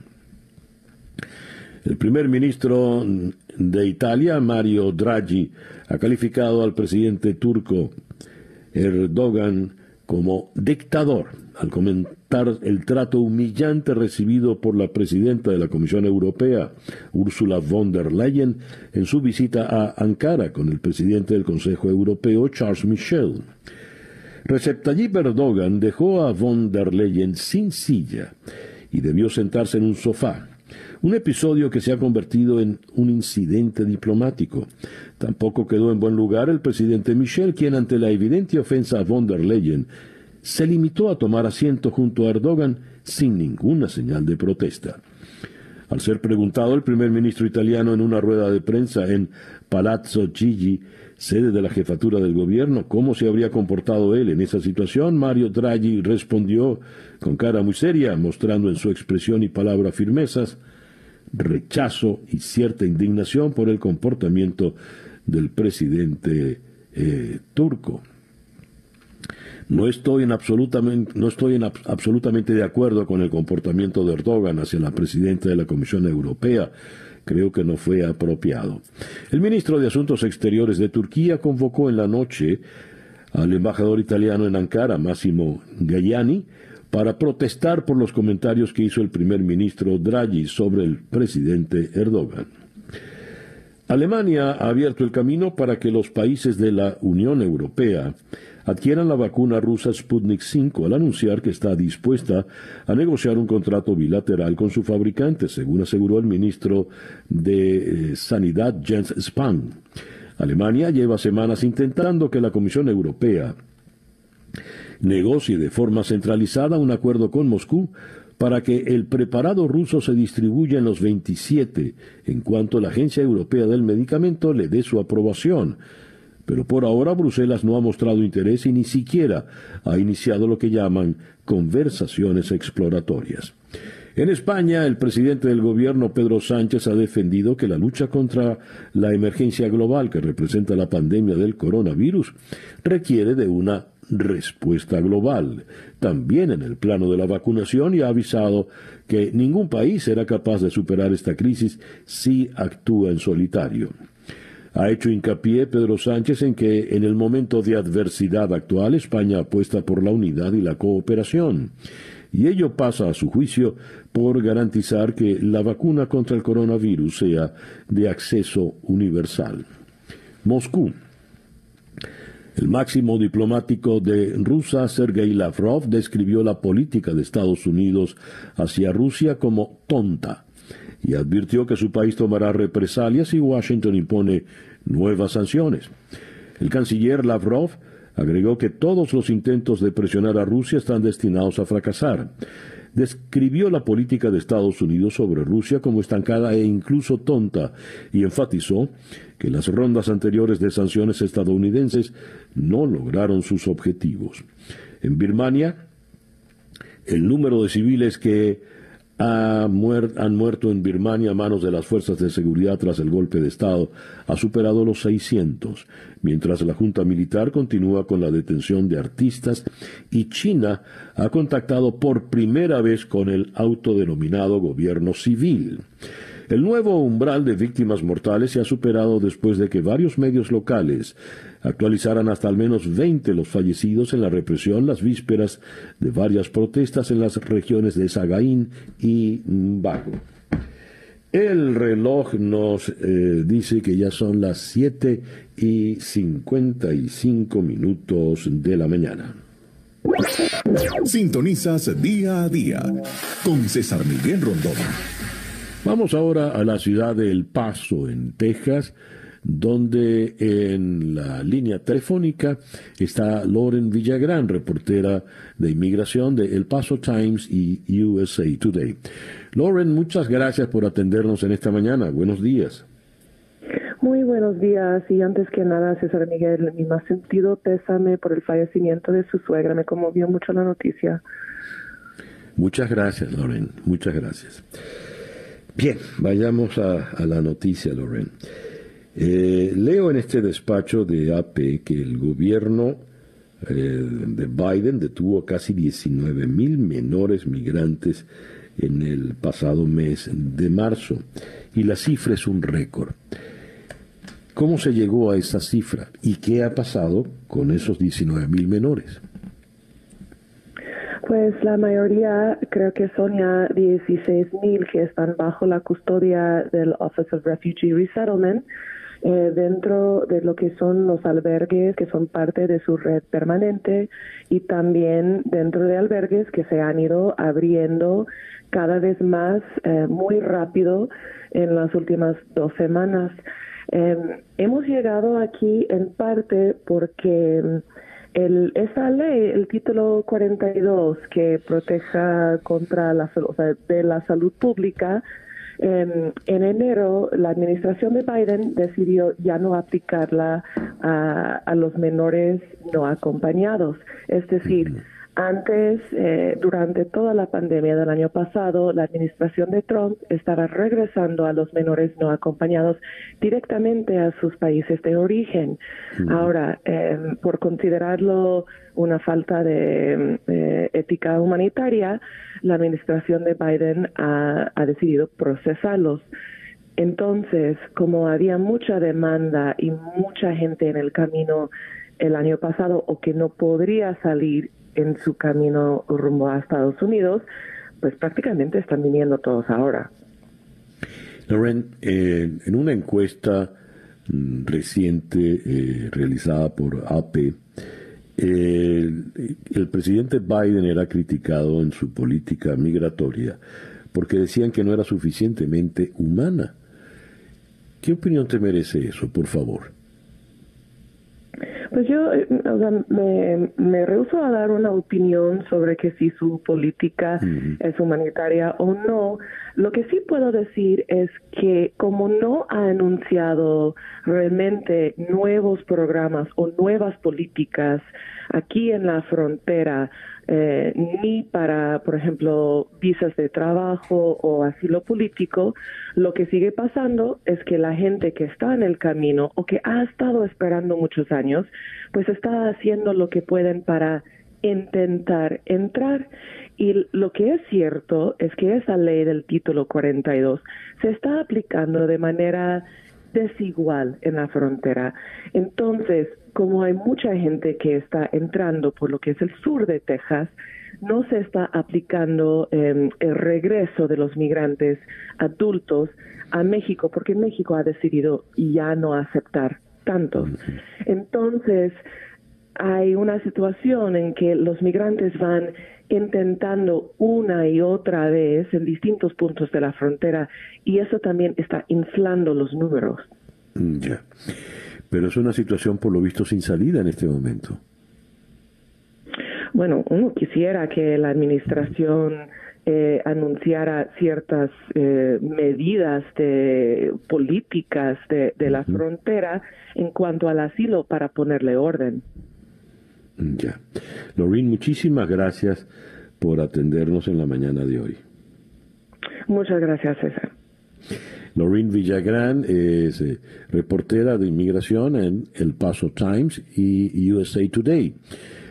El primer ministro de Italia, Mario Draghi, ha calificado al presidente turco Erdogan como dictador al comentar el trato humillante recibido por la presidenta de la Comisión Europea, Ursula von der Leyen, en su visita a Ankara con el presidente del Consejo Europeo, Charles Michel. Recep Tayyip Erdogan dejó a von der Leyen sin silla y debió sentarse en un sofá, un episodio que se ha convertido en un incidente diplomático. Tampoco quedó en buen lugar el presidente Michel, quien ante la evidente ofensa a von der Leyen se limitó a tomar asiento junto a Erdogan sin ninguna señal de protesta. Al ser preguntado el primer ministro italiano en una rueda de prensa en Palazzo Chigi, sede de la jefatura del gobierno, cómo se habría comportado él en esa situación, Mario Draghi respondió con cara muy seria, mostrando en su expresión y palabra firmezas, rechazo y cierta indignación por el comportamiento del presidente eh, turco. No estoy, en absolutamente, no estoy en absolutamente de acuerdo con el comportamiento de Erdogan hacia la presidenta de la Comisión Europea. Creo que no fue apropiado. El ministro de Asuntos Exteriores de Turquía convocó en la noche al embajador italiano en Ankara, Massimo Gaiani, para protestar por los comentarios que hizo el primer ministro Draghi sobre el presidente Erdogan. Alemania ha abierto el camino para que los países de la Unión Europea adquieran la vacuna rusa Sputnik V al anunciar que está dispuesta a negociar un contrato bilateral con su fabricante, según aseguró el ministro de eh, Sanidad Jens Spahn. Alemania lleva semanas intentando que la Comisión Europea negocie de forma centralizada un acuerdo con Moscú para que el preparado ruso se distribuya en los 27 en cuanto la Agencia Europea del Medicamento le dé su aprobación, pero por ahora Bruselas no ha mostrado interés y ni siquiera ha iniciado lo que llaman conversaciones exploratorias. En España, el presidente del gobierno, Pedro Sánchez, ha defendido que la lucha contra la emergencia global que representa la pandemia del coronavirus requiere de una respuesta global, también en el plano de la vacunación, y ha avisado que ningún país será capaz de superar esta crisis si actúa en solitario. Ha hecho hincapié Pedro Sánchez en que en el momento de adversidad actual España apuesta por la unidad y la cooperación. Y ello pasa, a su juicio, por garantizar que la vacuna contra el coronavirus sea de acceso universal. Moscú. El máximo diplomático de Rusia, Sergei Lavrov, describió la política de Estados Unidos hacia Rusia como tonta y advirtió que su país tomará represalias si Washington impone nuevas sanciones. El canciller Lavrov agregó que todos los intentos de presionar a Rusia están destinados a fracasar. Describió la política de Estados Unidos sobre Rusia como estancada e incluso tonta y enfatizó que las rondas anteriores de sanciones estadounidenses no lograron sus objetivos. En Birmania, el número de civiles que han muerto en Birmania a manos de las fuerzas de seguridad tras el golpe de Estado ha superado los 600, mientras la Junta Militar continúa con la detención de artistas y China ha contactado por primera vez con el autodenominado gobierno civil. El nuevo umbral de víctimas mortales se ha superado después de que varios medios locales actualizaran hasta al menos 20 los fallecidos en la represión las vísperas de varias protestas en las regiones de Sagaín y Bago. El reloj nos eh, dice que ya son las 7 y 55 minutos de la mañana. Sintonizas día a día con César Miguel Rondón. Vamos ahora a la ciudad de El Paso, en Texas, donde en la línea telefónica está Lauren Villagrán, reportera de inmigración de El Paso Times y USA Today. Lauren, muchas gracias por atendernos en esta mañana. Buenos días. Muy buenos días y antes que nada, César Miguel, mi más sentido pésame por el fallecimiento de su suegra. Me conmovió mucho la noticia. Muchas gracias, Lauren. Muchas gracias. Bien, vayamos a, la noticia, Lauren. Eh, leo en este despacho de AP que el gobierno eh, de Biden detuvo casi 19 mil menores migrantes en el pasado mes de marzo y la cifra es un récord. ¿Cómo se llegó a esa cifra y qué ha pasado con esos 19 mil menores? Pues la mayoría, creo que son ya 16 mil que están bajo la custodia del Office of Refugee Resettlement eh, dentro de lo que son los albergues que son parte de su red permanente y también dentro de albergues que se han ido abriendo cada vez más eh, muy rápido en las últimas dos semanas. Eh, hemos llegado aquí en parte porque el, esa ley, el título 42, que proteja contra la, o de la salud pública, en enero, la administración de Biden decidió ya no aplicarla a, los menores no acompañados. Es decir, Antes, eh, durante toda la pandemia del año pasado, la administración de Trump estaba regresando a los menores no acompañados directamente a sus países de origen. Ahora, em, por considerarlo una falta de eh, ética humanitaria, la administración de Biden ha, ha decidido procesarlos. Entonces, como había mucha demanda y mucha gente en el camino el año pasado o que no podría salir en su camino rumbo a Estados Unidos, pues prácticamente están viniendo todos ahora. Loren, en una encuesta mm, reciente eh, realizada por AP, el, presidente Biden era criticado en su política migratoria porque decían que no era suficientemente humana. ¿Qué opinión te merece eso, por favor? Pues yo eh, me, me rehuso a dar una opinión sobre que si su política es humanitaria o no. Lo que sí puedo decir es que como no ha anunciado realmente nuevos programas o nuevas políticas aquí en la frontera, eh, ni para, por ejemplo, visas de trabajo o asilo político, lo que sigue pasando es que la gente que está en el camino o que ha estado esperando muchos años, pues está haciendo lo que pueden para intentar entrar. Y lo que es cierto es que esa ley del título 42 se está aplicando de manera desigual en la frontera. Entonces, como hay mucha gente que está entrando por lo que es el sur de Texas, no se está aplicando em, el regreso de los migrantes adultos a México, porque México ha decidido ya no aceptar tantos. Entonces, hay una situación en que los migrantes van intentando una y otra vez en distintos puntos de la frontera y eso también está inflando los números. Ya. Pero es una situación por lo visto sin salida en este momento. Bueno, uno quisiera que la administración eh, anunciara ciertas eh, medidas de políticas de, la frontera en cuanto al asilo para ponerle orden. Ya. Lorin, muchísimas gracias por atendernos en la mañana de hoy. Muchas gracias, César. Lorraine Villagrán es eh, reportera de inmigración en El Paso Times y USA Today.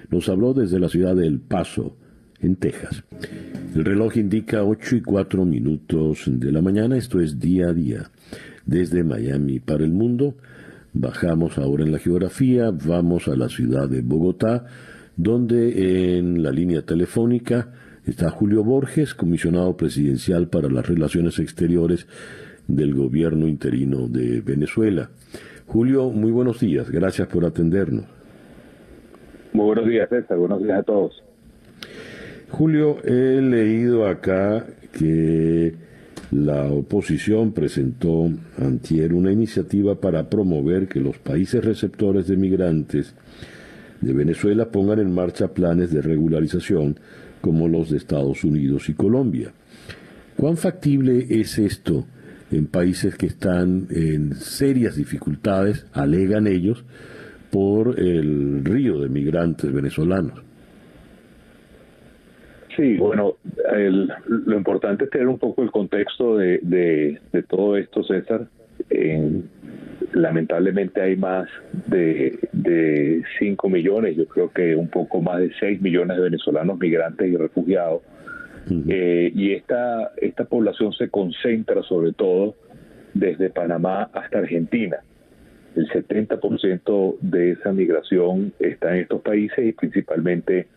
Nos habló desde la ciudad de El Paso, en Texas. El reloj indica 8 y 4 minutos de la mañana, esto es día a día. Desde Miami para el mundo, bajamos ahora en la geografía, vamos a la ciudad de Bogotá, donde en la línea telefónica está Julio Borges, comisionado presidencial para las relaciones exteriores del gobierno interino de Venezuela. Julio, muy buenos días, gracias por atendernos. Muy buenos días, César, buenos días a todos. Julio, he leído acá que la oposición presentó antier una iniciativa para promover que los países receptores de migrantes de Venezuela pongan en marcha planes de regularización como los de Estados Unidos y Colombia. ¿Cuán factible es esto en países que están en serias dificultades, alegan ellos, por el río de migrantes venezolanos. Sí, bueno, lo importante es tener un poco el contexto de, de, todo esto, César. lamentablemente hay más de, de 5 millones, yo creo que un poco más de 6 millones de venezolanos migrantes y refugiados eh, y esta, esta población se concentra sobre todo desde Panamá hasta Argentina. El 70% de esa migración está en estos países y principalmente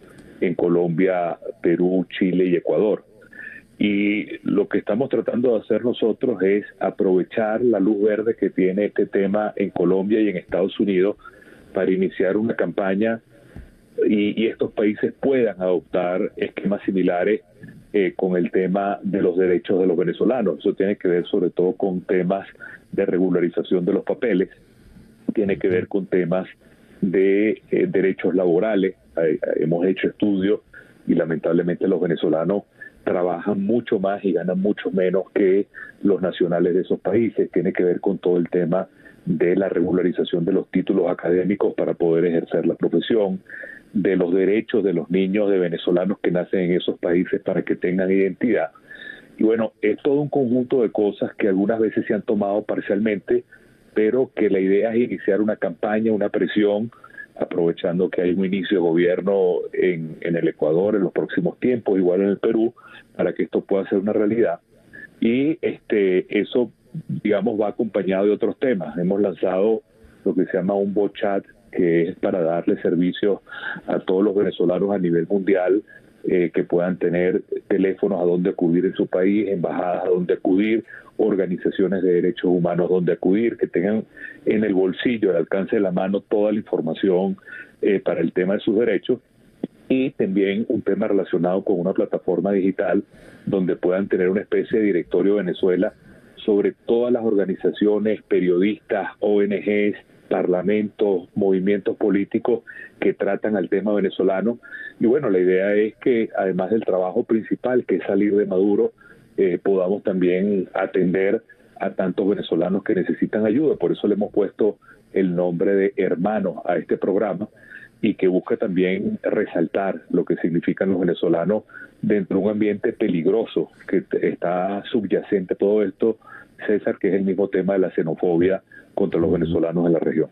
en Colombia, Perú, Chile y Ecuador. Y lo que estamos tratando de hacer nosotros es aprovechar la luz verde que tiene este tema en Colombia y en Estados Unidos para iniciar una campaña y, y estos países puedan adoptar esquemas similares eh, con el tema de los derechos de los venezolanos. Eso tiene que ver sobre todo con temas de regularización de los papeles, tiene que ver con temas de eh, derechos laborales. hemos hecho estudios y lamentablemente los venezolanos trabajan mucho más y ganan mucho menos que los nacionales de esos países. Tiene que ver con todo el tema de la regularización de los títulos académicos para poder ejercer la profesión, de los derechos de los niños de venezolanos que nacen en esos países para que tengan identidad. Y bueno, es todo un conjunto de cosas que algunas veces se han tomado parcialmente, pero que la idea es iniciar una campaña, una presión, aprovechando que hay un inicio de gobierno en, en el Ecuador en los próximos tiempos, igual en el Perú, para que esto pueda ser una realidad. Y este eso, digamos, va acompañado de otros temas. Hemos lanzado lo que se llama un bot chat que es para darle servicio a todos los venezolanos a nivel mundial eh, que puedan tener teléfonos a donde acudir en su país, embajadas a donde acudir, organizaciones de derechos humanos donde acudir, que tengan en el bolsillo, al alcance de la mano, toda la información eh, para el tema de sus derechos. Y también un tema relacionado con una plataforma digital donde puedan tener una especie de directorio Venezuela sobre todas las organizaciones, periodistas, ONGs, parlamentos, movimientos políticos que tratan al tema venezolano. Y bueno, la idea es que además del trabajo principal, que es salir de Maduro, eh, podamos también atender a tantos venezolanos que necesitan ayuda. Por eso le hemos puesto el nombre de hermano a este programa y que busca también resaltar lo que significan los venezolanos dentro de un ambiente peligroso que está subyacente a todo esto, César, que es el mismo tema de la xenofobia contra los venezolanos en la región.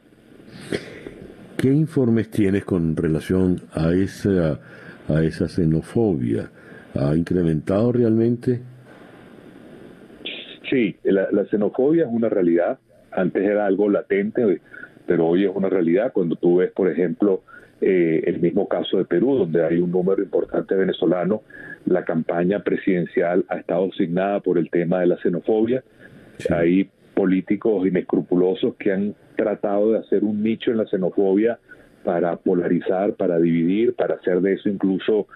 ¿Qué informes tienes con relación a esa, a esa xenofobia? ¿Ha incrementado realmente? Sí, la, xenofobia es una realidad. Antes era algo latente, pero hoy es una realidad. Cuando tú ves, por ejemplo, eh, el mismo caso de Perú, donde hay un número importante de venezolanos, la campaña presidencial ha estado asignada por el tema de la xenofobia. Hay políticos inescrupulosos que han tratado de hacer un nicho en la xenofobia para polarizar, para dividir, para hacer de eso incluso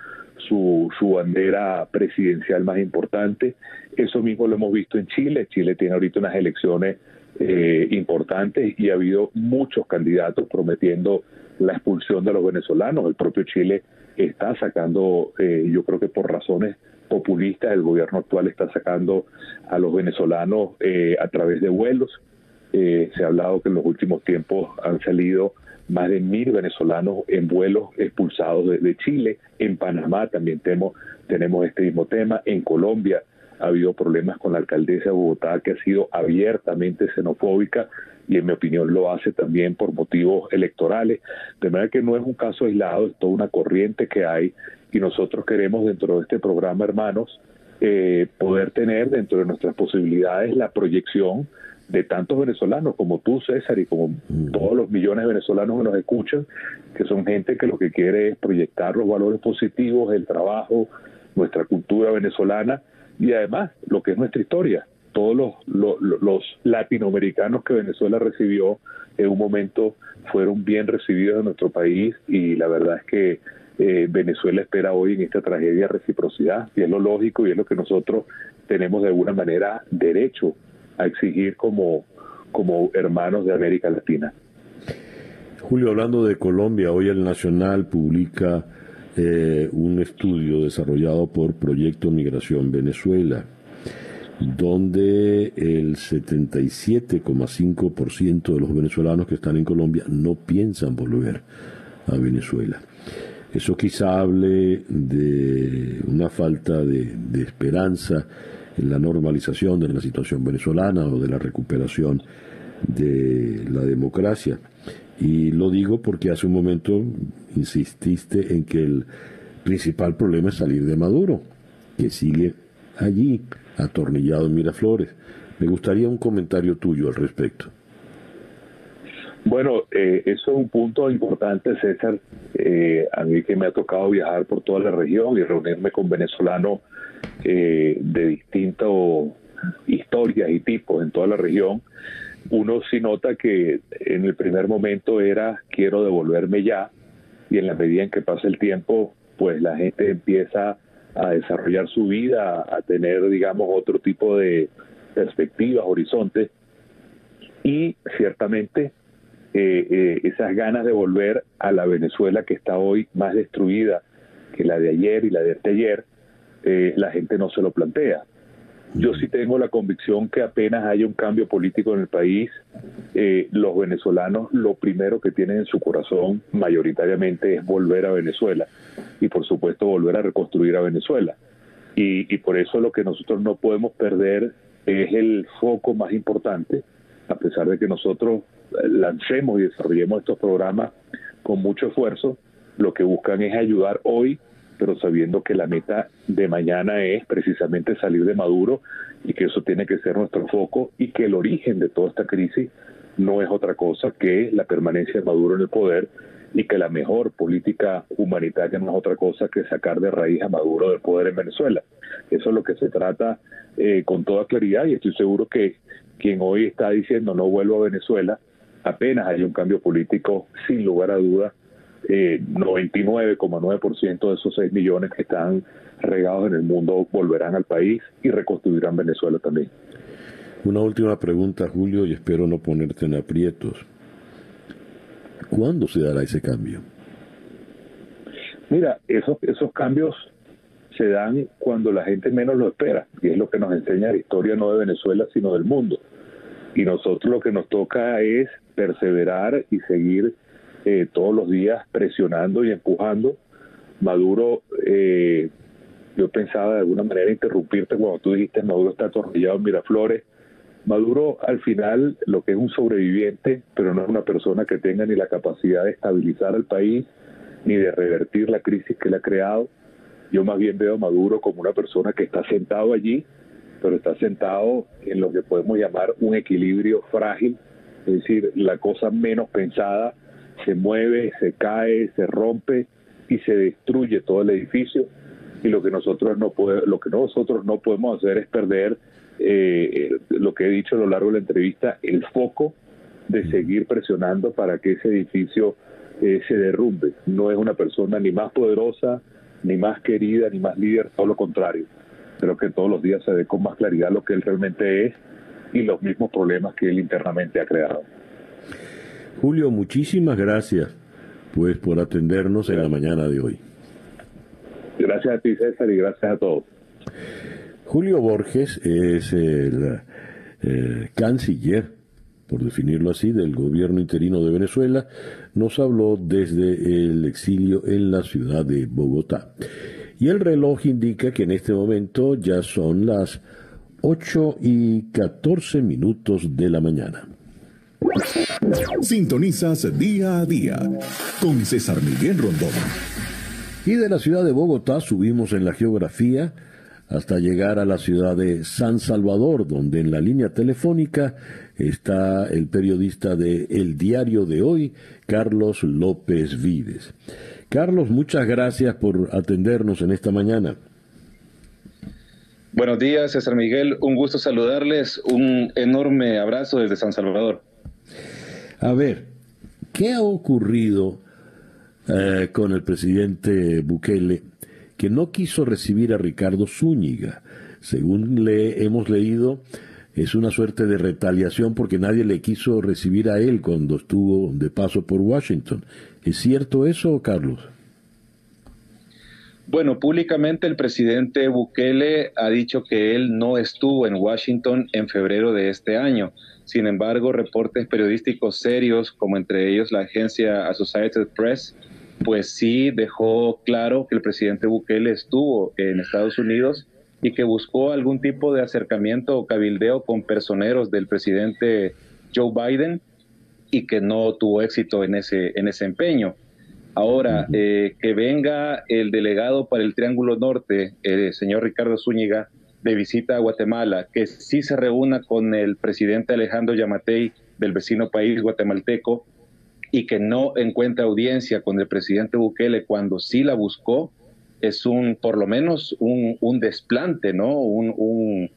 su, su bandera presidencial más importante. Eso mismo lo hemos visto en Chile. Chile tiene ahorita unas elecciones eh, importantes y ha habido muchos candidatos prometiendo la expulsión de los venezolanos. El propio Chile está sacando, eh, yo creo que por razones populistas, el gobierno actual está sacando a los venezolanos eh, a través de vuelos. Eh, se ha hablado que en los últimos tiempos han salido más de mil venezolanos en vuelos expulsados desde Chile. En Panamá también tenemos, tenemos este mismo tema. En Colombia ha habido problemas con la alcaldesa de Bogotá que ha sido abiertamente xenofóbica y en mi opinión lo hace también por motivos electorales. De manera que no es un caso aislado, es toda una corriente que hay y nosotros queremos dentro de este programa, hermanos, eh, poder tener dentro de nuestras posibilidades la proyección de tantos venezolanos como tú, César, y como todos los millones de venezolanos que nos escuchan, que son gente que lo que quiere es proyectar los valores positivos, el trabajo, nuestra cultura venezolana y además lo que es nuestra historia todos los, los, latinoamericanos que Venezuela recibió en un momento fueron bien recibidos en nuestro país y la verdad es que eh, Venezuela espera hoy en esta tragedia reciprocidad y es lo lógico y es lo que nosotros tenemos de alguna manera derecho a exigir como, como hermanos de América Latina. Julio, hablando de Colombia, hoy el Nacional publica eh, un estudio desarrollado por Proyecto Migración Venezuela donde el 77,5% de los venezolanos que están en Colombia no piensan volver a Venezuela. Eso quizá hable de una falta de, esperanza en la normalización de la situación venezolana o de la recuperación de la democracia. Y lo digo porque hace un momento insististe en que el principal problema es salir de Maduro, que sigue allí atornillado en Miraflores. Me gustaría un comentario tuyo al respecto. Bueno, eh, eso es un punto importante, César. Eh, a mí que me ha tocado viajar por toda la región y reunirme con venezolanos eh, de distintas historias y tipos en toda la región, uno sí nota que en el primer momento era quiero devolverme ya y en la medida en que pasa el tiempo, pues la gente empieza a desarrollar su vida, a tener, digamos, otro tipo de perspectivas, horizontes, y ciertamente eh, eh, esas ganas de volver a la Venezuela que está hoy más destruida que la de ayer y la de ayer, eh, la gente no se lo plantea. Yo sí tengo la convicción que apenas haya un cambio político en el país, los venezolanos lo primero que tienen en su corazón mayoritariamente es volver a Venezuela y por supuesto volver a reconstruir a Venezuela. Y, por eso lo que nosotros no podemos perder es el foco más importante, a pesar de que nosotros lancemos y desarrollemos estos programas con mucho esfuerzo, lo que buscan es ayudar hoy, pero sabiendo que la meta de mañana es precisamente salir de Maduro y que eso tiene que ser nuestro foco y que el origen de toda esta crisis no es otra cosa que la permanencia de Maduro en el poder y que la mejor política humanitaria no es otra cosa que sacar de raíz a Maduro del poder en Venezuela. Eso es lo que se trata eh, con toda claridad y estoy seguro que quien hoy está diciendo no vuelvo a Venezuela, apenas hay un cambio político, sin lugar a dudas, eh, 99,9% de esos 6 millones que están regados en el mundo volverán al país y reconstruirán Venezuela también. Una última pregunta, Julio, y espero no ponerte en aprietos. ¿Cuándo se dará ese cambio? Mira, esos, esos cambios se dan cuando la gente menos lo espera, y es lo que nos enseña la historia no de Venezuela, sino del mundo. Y nosotros lo que nos toca es perseverar y seguir eh, todos los días presionando y empujando. Maduro, eh, yo pensaba de alguna manera interrumpirte cuando tú dijiste Maduro está atornillado en Miraflores. Maduro al final lo que es un sobreviviente, pero no es una persona que tenga ni la capacidad de estabilizar al país ni de revertir la crisis que le ha creado. Yo más bien veo a Maduro como una persona que está sentado allí, pero está sentado en lo que podemos llamar un equilibrio frágil, es decir, la cosa menos pensada se mueve, se cae, se rompe y se destruye todo el edificio y lo que nosotros no puede, lo que nosotros no podemos hacer es perder eh, lo que he dicho a lo largo de la entrevista, el foco de seguir presionando para que ese edificio eh, se derrumbe. No es una persona ni más poderosa, ni más querida, ni más líder, todo lo contrario. Creo que todos los días se ve con más claridad lo que él realmente es y los mismos problemas que él internamente ha creado. Julio, muchísimas gracias pues por atendernos en la mañana de hoy. Gracias a ti, César, y gracias a todos. Julio Borges es el eh, canciller, por definirlo así, del gobierno interino de Venezuela. Nos habló desde el exilio en la ciudad de Bogotá. Y el reloj indica que en este momento ya son las 8 y 14 minutos de la mañana. Sintonizas día a día con César Miguel Rondón. Y de la ciudad de Bogotá subimos en la geografía hasta llegar a la ciudad de San Salvador, donde en la línea telefónica está el periodista de El Diario de Hoy, Carlos López Vides. Carlos, muchas gracias por atendernos en esta mañana. Buenos días, César Miguel. Un gusto saludarles. Un enorme abrazo desde San Salvador. A ver, ¿qué ha ocurrido eh, con el presidente Bukele que no quiso recibir a Ricardo Zúñiga? Según le hemos leído, es una suerte de retaliación porque nadie le quiso recibir a él cuando estuvo de paso por Washington. ¿Es cierto eso, Carlos? Bueno, públicamente el presidente Bukele ha dicho que él no estuvo en Washington en febrero de este año. Sin embargo, reportes periodísticos serios, como entre ellos la agencia Associated Press, pues sí dejó claro que el presidente Bukele estuvo en Estados Unidos y que buscó algún tipo de acercamiento o cabildeo con personeros del presidente Joe Biden y que no tuvo éxito en ese, en ese empeño. Ahora, eh, que venga el delegado para el Triángulo Norte, el señor Ricardo Zúñiga, de visita a Guatemala, que sí se reúna con el presidente Alejandro Yamatei del vecino país guatemalteco y que no encuentre audiencia con el presidente Bukele cuando sí la buscó, es un, por lo menos, un, desplante, ¿no? Un,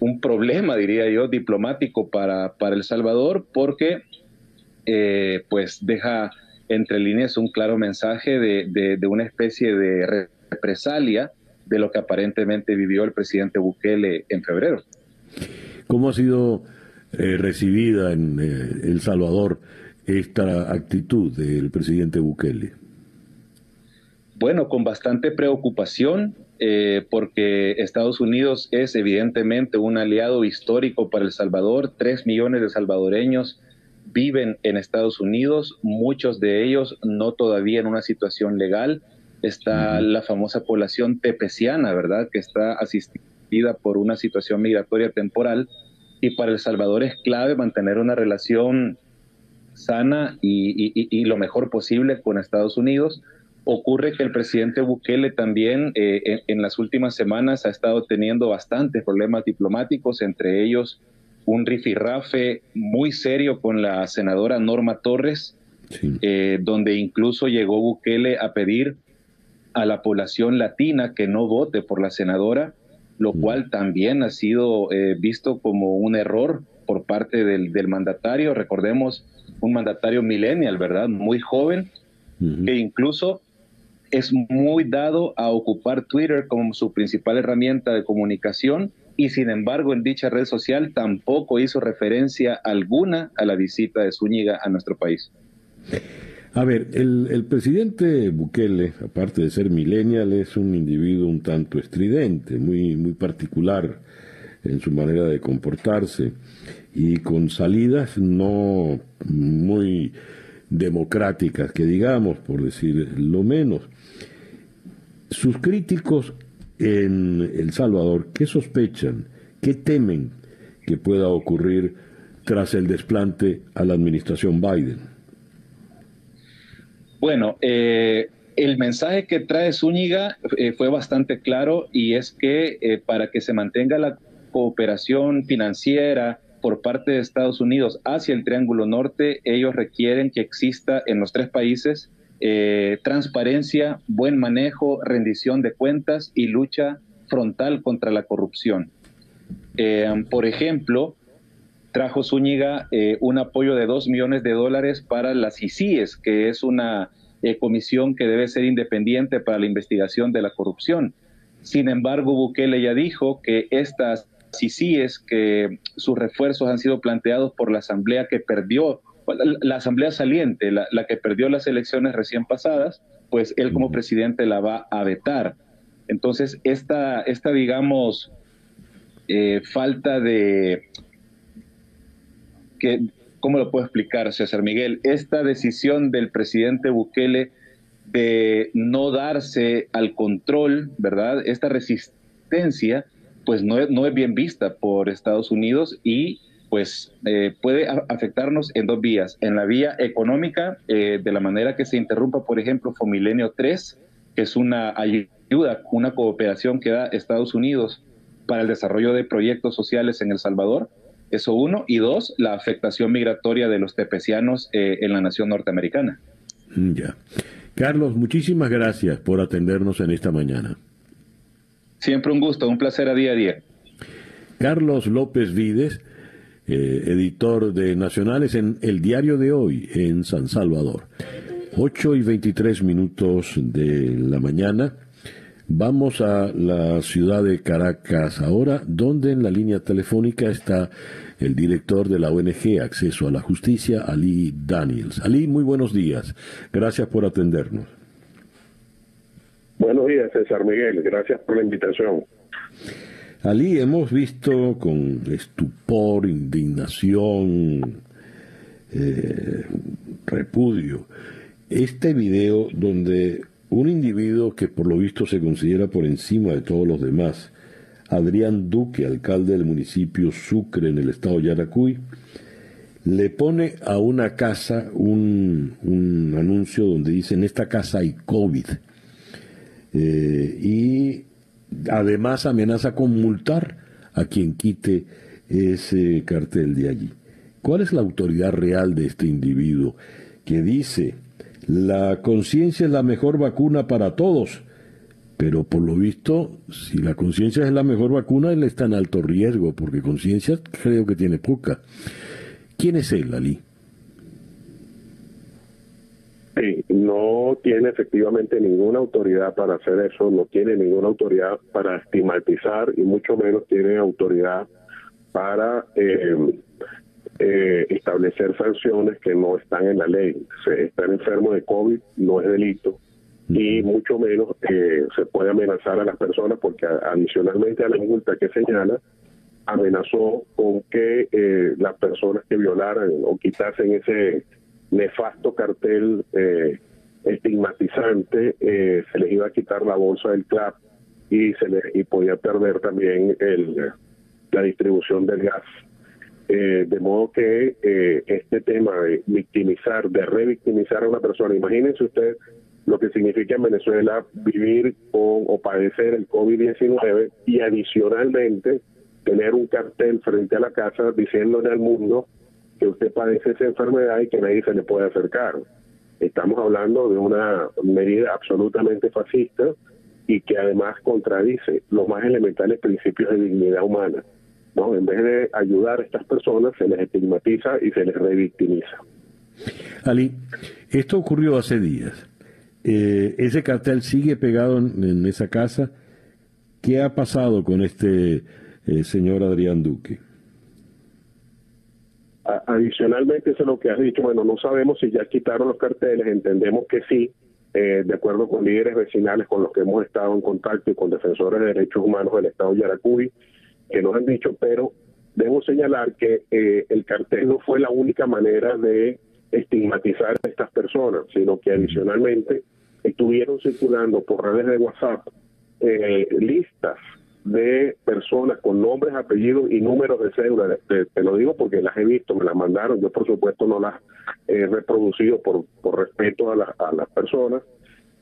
un, problema, diría yo, diplomático para, para El Salvador, porque eh, pues deja entre líneas un claro mensaje de, de, de una especie de represalia de lo que aparentemente vivió el presidente Bukele en febrero. ¿Cómo ha sido eh, recibida en eh, El Salvador esta actitud del presidente Bukele? Bueno, con bastante preocupación, eh, porque Estados Unidos es evidentemente un aliado histórico para El Salvador. Tres millones de salvadoreños viven en Estados Unidos, muchos de ellos no todavía en una situación legal. Está la famosa población tepeciana, ¿verdad?, que está asistida por una situación migratoria temporal. Y para El Salvador es clave mantener una relación sana y, lo mejor posible con Estados Unidos. Ocurre que el presidente Bukele también eh, en, las últimas semanas ha estado teniendo bastantes problemas diplomáticos, entre ellos un rifirrafe muy serio con la senadora Norma Torres, eh, donde incluso llegó Bukele a pedir a la población latina que no vote por la senadora, lo mm. cual también ha sido eh, visto como un error por parte del, del mandatario. Recordemos un mandatario millennial, ¿verdad? Muy joven, que incluso es muy dado a ocupar Twitter como su principal herramienta de comunicación y sin embargo en dicha red social tampoco hizo referencia alguna a la visita de Zúñiga a nuestro país. A ver, el, el, presidente Bukele, aparte de ser millennial, es un individuo un tanto estridente, muy, muy particular en su manera de comportarse y con salidas no muy democráticas, que digamos, por decir lo menos. Sus críticos en El Salvador, ¿qué sospechan, qué temen que pueda ocurrir tras el desplante a la administración Biden? Bueno, eh, el mensaje que trae Zúñiga eh, fue bastante claro y es que eh, para que se mantenga la cooperación financiera por parte de Estados Unidos hacia el Triángulo Norte, ellos requieren que exista en los tres países eh, transparencia, buen manejo, rendición de cuentas y lucha frontal contra la corrupción. Eh, por ejemplo, trajo Zúñiga eh, un apoyo de dos millones de dólares para las ICIES, que es una comisión que debe ser independiente para la investigación de la corrupción. Sin embargo, Bukele ya dijo que estas ICIES, que sus refuerzos han sido planteados por la Asamblea que perdió la, asamblea saliente, la, que perdió las elecciones recién pasadas, pues él como presidente la va a vetar. Entonces, esta, esta digamos, eh, falta de... Que, ¿Cómo lo puedo explicar, César Miguel? Esta decisión del presidente Bukele de no darse al control, ¿verdad? Esta resistencia, pues no, no es bien vista por Estados Unidos y pues eh, puede afectarnos en dos vías. En la vía económica, eh, de la manera que se interrumpa, por ejemplo, Fomilenio 3, que es una ayuda, una cooperación que da Estados Unidos para el desarrollo de proyectos sociales en El Salvador. Eso uno. Y dos, la afectación migratoria de los tepecianos eh, en la nación norteamericana. Mm, ya. Carlos, muchísimas gracias por atendernos en esta mañana. Siempre un gusto, un placer a día a día. Carlos López Vides eh, editor de Nacionales en El Diario de Hoy en San Salvador. 8 y 23 minutos de la mañana. Vamos a la ciudad de Caracas ahora, donde en la línea telefónica está el director de la ONG Acceso a la Justicia, Ali Daniels. Ali, muy buenos días. Gracias por atendernos. Buenos días, César Miguel. Gracias por la invitación. Ali hemos visto con estupor, indignación, eh, repudio, este video donde un individuo que por lo visto se considera por encima de todos los demás, Adrián Duque, alcalde del municipio Sucre en el estado de Yaracuy, le pone a una casa un, anuncio donde dice en esta casa hay COVID. Eh, y Además, amenaza con multar a quien quite ese cartel de allí. ¿Cuál es la autoridad real de este individuo que dice, la conciencia es la mejor vacuna para todos? Pero por lo visto, si la conciencia es la mejor vacuna, él está en alto riesgo, porque conciencia creo que tiene poca. ¿Quién es él, Ali? Sí, no tiene efectivamente ninguna autoridad para hacer eso, no tiene ninguna autoridad para estigmatizar y mucho menos tiene autoridad para eh, eh, establecer sanciones que no están en la ley. estar enfermo de COVID no es delito, y mucho menos eh, se puede amenazar a las personas porque adicionalmente a la multa que señala, amenazó con que eh, las personas que violaran o quitasen ese nefasto cartel eh, estigmatizante, se les iba a quitar la bolsa del CLAP y se le, y podía perder también el, la distribución del gas. de modo que este tema de victimizar, de revictimizar a una persona, imagínense usted lo que significa en Venezuela vivir con o padecer el COVID-19 y adicionalmente tener un cartel frente a la casa diciéndole al mundo que usted padece esa enfermedad y que nadie se le puede acercar. Estamos hablando de una medida absolutamente fascista y que además contradice los más elementales principios de dignidad humana. ¿no? En vez de ayudar a estas personas, se les estigmatiza y se les revictimiza. Ali, esto ocurrió hace días. Eh, ese cartel sigue pegado en, esa casa. ¿Qué ha pasado con este eh, señor Adrián Duque? Adicionalmente, eso es lo que has dicho. Bueno, no sabemos si ya quitaron los carteles, entendemos que sí, eh, de acuerdo con líderes vecinales con los que hemos estado en contacto y con defensores de derechos humanos del Estado de Yaracuy, que nos han dicho, pero debo señalar que el cartel no fue la única manera de estigmatizar a estas personas, sino que adicionalmente estuvieron circulando por redes de WhatsApp eh, listas de personas con nombres, apellidos y números de cédula. Te, lo digo porque las he visto, me las mandaron. Yo, por supuesto, no las he reproducido por, por respeto a, las personas,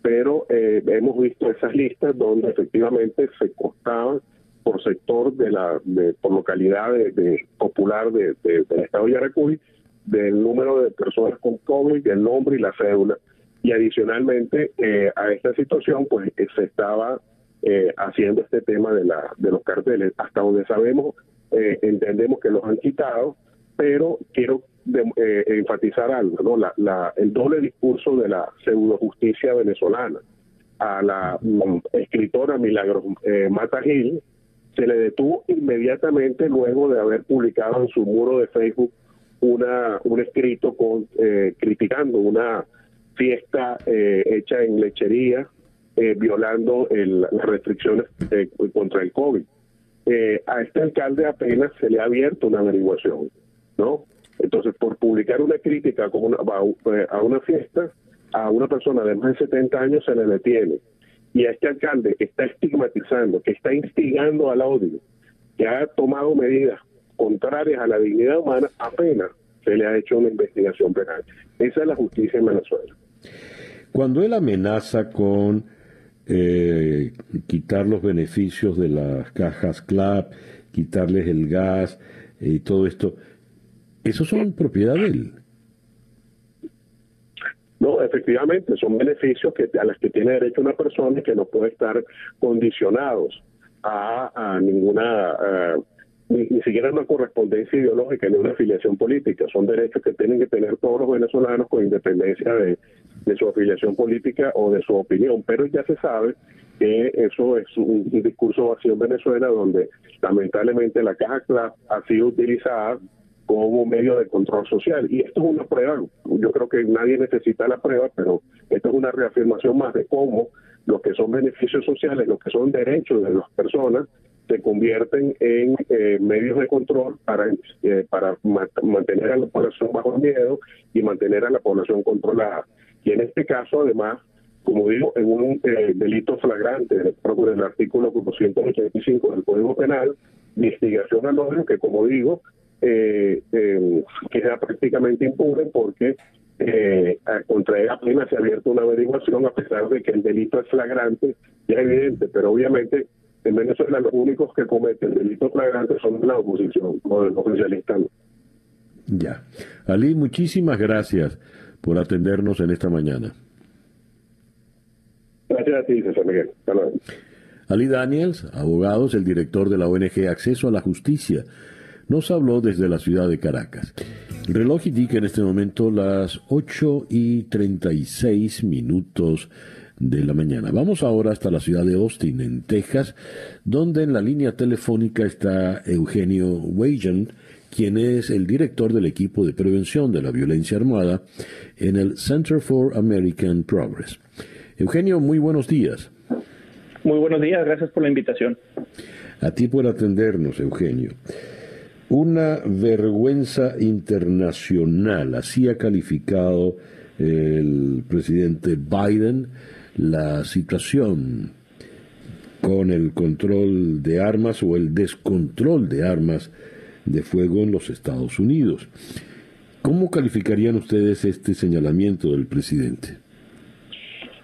pero eh, hemos visto esas listas donde efectivamente se costaban por sector de la por localidad de, popular de, del estado de Yaracuy del número de personas con COVID, el nombre y la cédula. Y adicionalmente eh, a esta situación, pues eh, se estaba eh, haciendo este tema de, la, de los carteles. Hasta donde sabemos, entendemos que los han quitado, pero quiero enfatizar algo, ¿no? La, la, el doble discurso de la pseudo justicia venezolana. A la mm, escritora Milagros Mata Gil se le detuvo inmediatamente luego de haber publicado en su muro de Facebook una, un escrito con, eh, criticando una fiesta eh, hecha en lechería, eh, violando las restricciones contra el COVID. a este alcalde apenas se le ha abierto una averiguación, ¿no? Entonces, por publicar una crítica a, una fiesta, a una persona de más de 70 años se le detiene. Y a este alcalde que está estigmatizando, que está instigando al odio, que ha tomado medidas contrarias a la dignidad humana, apenas se le ha hecho una investigación penal. Esa es la justicia en Venezuela. Cuando él amenaza con eh, quitar los beneficios de las cajas CLAP, quitarles el gas y todo esto, ¿esos son propiedad de él? No, efectivamente, son beneficios que a los que tiene derecho una persona y que no puede estar condicionados a, ninguna... Eh, ni, siquiera una correspondencia ideológica ni una afiliación política. Son derechos que tienen que tener todos los venezolanos con independencia de, su afiliación política o de su opinión. Pero ya se sabe que eso es un, discurso vacío en Venezuela donde lamentablemente la caja CLAP ha sido utilizada como medio de control social. Y esto es una prueba, yo creo que nadie necesita la prueba, pero esto es una reafirmación más de cómo los que son beneficios sociales, los que son derechos de las personas, se convierten en eh, medios de control para, eh, para mantener a la población bajo miedo y mantener a la población controlada. Y en este caso, además, como digo, en un eh, delito flagrante del artículo 185 del Código Penal, de instigación al odio, que como digo, queda prácticamente impune porque contra él apenas se ha abierto una averiguación, a pesar de que el delito es flagrante y es evidente, pero obviamente en Venezuela los únicos que cometen delitos flagrantes son la oposición, los oficialistas. Ya. Ali, muchísimas gracias por atendernos en esta mañana. Gracias a ti, César Miguel. Ali Daniels, abogado, es el director de la ONG Acceso a la Justicia, nos habló desde la ciudad de Caracas. El reloj indica en este momento las 8 y 36 minutos de la mañana. Vamos ahora hasta la ciudad de Austin, en Texas, donde en la línea telefónica está Eugenio Wagen, quien es el director del equipo de prevención de la violencia armada en el Center for American Progress. Eugenio, muy buenos días. Muy buenos días, gracias por la invitación. A ti por atendernos, Eugenio. Una vergüenza internacional, así ha calificado el presidente Biden la situación con el control de armas o el descontrol de armas de fuego en los Estados Unidos. ¿Cómo calificarían ustedes este señalamiento del presidente?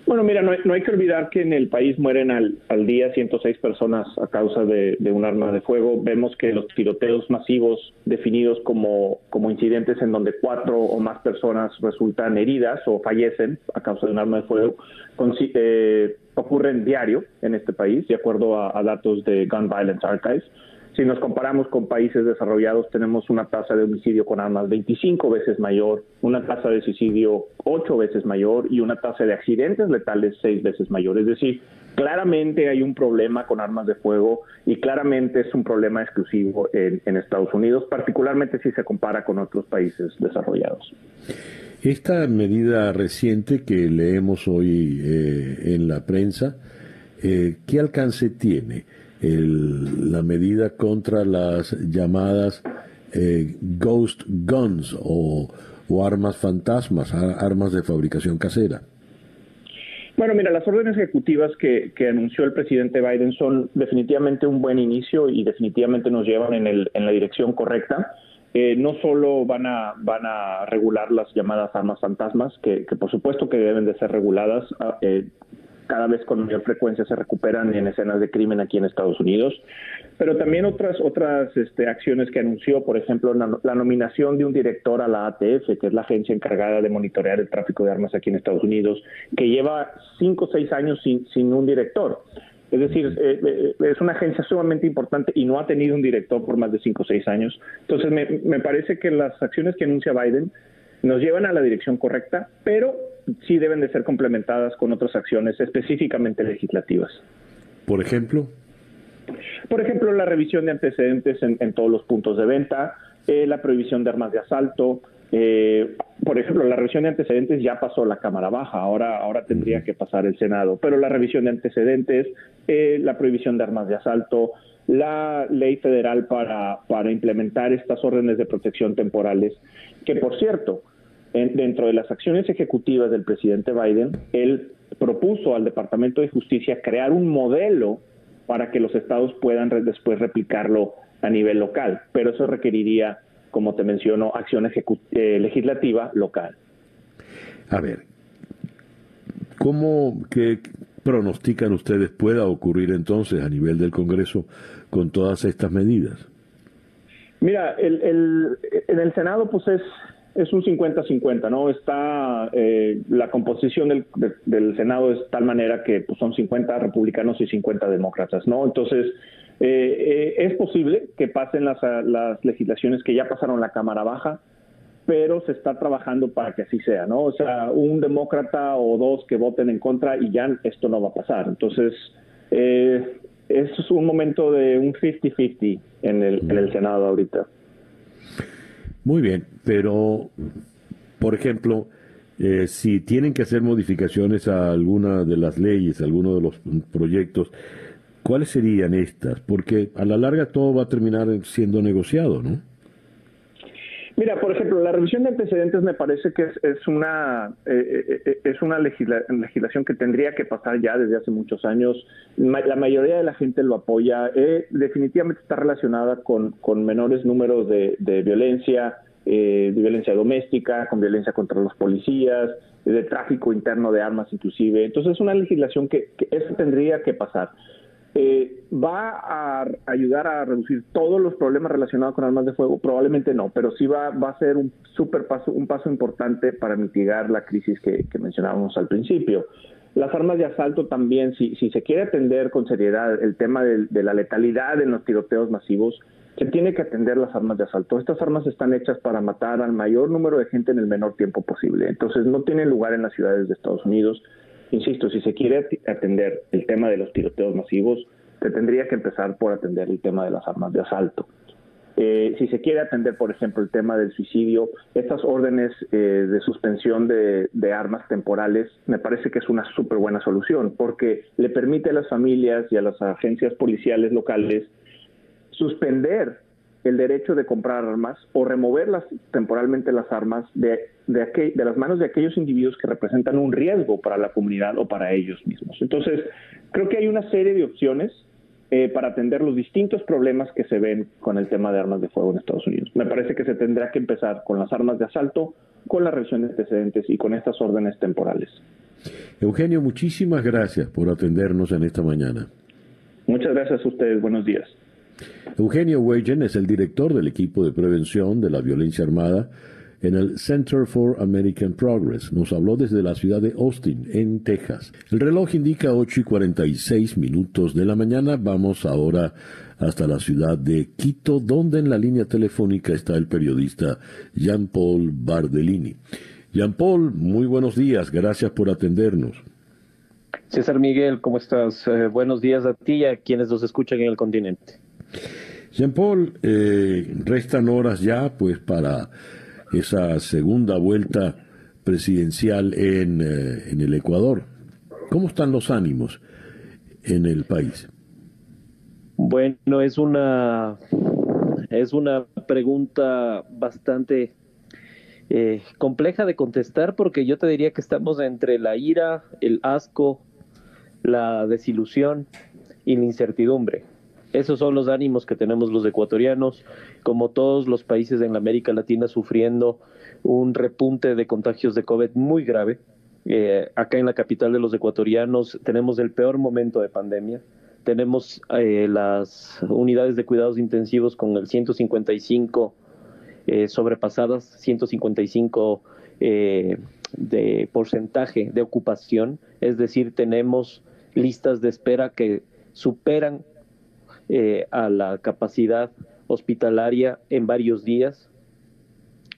Bueno, mira, no hay, que olvidar que en el país mueren al, día 106 personas a causa de, un arma de fuego. Vemos que los tiroteos masivos definidos como, como incidentes en donde cuatro o más personas resultan heridas o fallecen a causa de un arma de fuego eh, ocurren diario en este país, de acuerdo a datos de Gun Violence Archives. Si nos comparamos con países desarrollados, tenemos una tasa de homicidio con armas 25 veces mayor, una tasa de suicidio 8 veces mayor y una tasa de accidentes letales 6 veces mayor. Es decir, claramente hay un problema con armas de fuego y claramente es un problema exclusivo en, Estados Unidos, particularmente si se compara con otros países desarrollados. Esta medida reciente que leemos hoy eh, en la prensa, eh, ¿qué alcance tiene? La medida contra las llamadas eh, ghost guns o, armas fantasmas, armas de fabricación casera. Bueno, mira, las órdenes ejecutivas que, anunció el presidente Biden son definitivamente un buen inicio y definitivamente nos llevan en, el, en la dirección correcta. Eh, no solo van a, van a regular las llamadas armas fantasmas, que, por supuesto que deben de ser reguladas, ah, eh, cada vez con mayor frecuencia se recuperan en escenas de crimen aquí en Estados Unidos, pero también otras otras este, acciones que anunció, por ejemplo, la, nominación de un director a la ATF, que es la agencia encargada de monitorear el tráfico de armas aquí en Estados Unidos, que lleva cinco o seis años sin, sin un director. Es decir, eh, eh, es una agencia sumamente importante y no ha tenido un director por más de cinco o seis años. Entonces, me, me parece que las acciones que anuncia Biden nos llevan a la dirección correcta, pero sí deben de ser complementadas con otras acciones específicamente legislativas. Por ejemplo. Por ejemplo, la revisión de antecedentes en, todos los puntos de venta, eh, la prohibición de armas de asalto. Eh, por ejemplo, la revisión de antecedentes ya pasó la Cámara Baja, ahora, ahora tendría que pasar el Senado, pero la revisión de antecedentes, eh, la prohibición de armas de asalto, la ley federal para, para implementar estas órdenes de protección temporales, que por cierto, dentro de las acciones ejecutivas del presidente Biden, él propuso al Departamento de Justicia crear un modelo para que los estados puedan después replicarlo a nivel local, pero eso requeriría, como te menciono, acción eh, legislativa local. A ver, ¿cómo que pronostican ustedes pueda ocurrir entonces a nivel del Congreso con todas estas medidas? Mira, en el Senado pues es es un 50-50, ¿no? Está eh, la composición del, del, Senado es tal manera que pues, son 50 republicanos y 50 demócratas, ¿no? Entonces, eh, eh, es posible que pasen las, las legislaciones que ya pasaron la Cámara Baja, pero se está trabajando para que así sea, ¿no? O sea, un demócrata o dos que voten en contra y ya esto no va a pasar. Entonces, es un momento de un 50-50 en el, en el Senado ahorita. Muy bien, pero, por ejemplo, eh, si tienen que hacer modificaciones a alguna de las leyes, a alguno de los proyectos, ¿cuáles serían estas? Porque a la larga todo va a terminar siendo negociado, ¿no? Mira, por ejemplo, la revisión de antecedentes me parece que es, una eh, eh, es una legislación que tendría que pasar ya desde hace muchos años. la mayoría de la gente lo apoya. Eh, definitivamente está relacionada con, con menores números de, violencia, de violencia doméstica, con violencia contra los policías, de tráfico interno de armas inclusive. Entonces es una legislación que, que eso tendría que pasar. Eh, ¿Va a ayudar a reducir todos los problemas relacionados con armas de fuego? Probablemente no, pero sí va, va a ser un super paso, un paso importante para mitigar la crisis que, mencionábamos al principio. Las armas de asalto también, si, si se quiere atender con seriedad el tema de, de, la letalidad en los tiroteos masivos, se tiene que atender las armas de asalto. Estas armas están hechas para matar al mayor número de gente en el menor tiempo posible. Entonces no tienen lugar en las ciudades de Estados Unidos Insisto, si se quiere atender el tema de los tiroteos masivos, se tendría que empezar por atender el tema de las armas de asalto. Eh, si se quiere atender, por ejemplo, el tema del suicidio, estas órdenes eh, de suspensión de, armas temporales me parece que es una súper buena solución porque le permite a las familias y a las agencias policiales locales suspender el derecho de comprar armas o removerlas temporalmente las armas de, de, de las manos de aquellos individuos que representan un riesgo para la comunidad o para ellos mismos. Entonces, creo que hay una serie de opciones eh, para atender los distintos problemas que se ven con el tema de armas de fuego en Estados Unidos. Me parece que se tendrá que empezar con las armas de asalto, con la revisión de antecedentes y con estas órdenes temporales. Eugenio, muchísimas gracias por atendernos en esta mañana. Muchas gracias a ustedes. Buenos días. Eugenio Weyen es el director del equipo de prevención de la violencia armada en el Center for American Progress. Nos habló desde la ciudad de Austin, en Texas. El reloj indica 8 y 46 minutos de la mañana. Vamos ahora hasta la ciudad de Quito, donde en la línea telefónica está el periodista Jean-Paul Bardellini. Jean-Paul, muy buenos días. Gracias por atendernos. César Miguel, ¿cómo estás? Eh, buenos días a ti y a quienes nos escuchan en el continente. Jean-Paul, eh, restan horas ya pues para esa segunda vuelta presidencial en, eh, en el Ecuador. ¿Cómo están los ánimos en el país? Bueno, es una es una pregunta bastante eh, compleja de contestar porque yo te diría que estamos entre la ira, el asco, la desilusión y la incertidumbre. Esos son los ánimos que tenemos los ecuatorianos, como todos los países en la América Latina sufriendo un repunte de contagios de COVID muy grave. Eh, acá en la capital de los ecuatorianos tenemos el peor momento de pandemia. Tenemos eh, las unidades de cuidados intensivos con el 155 eh, sobrepasadas, 155 de porcentaje de ocupación, es decir, tenemos listas de espera que superan eh, a la capacidad hospitalaria en varios días.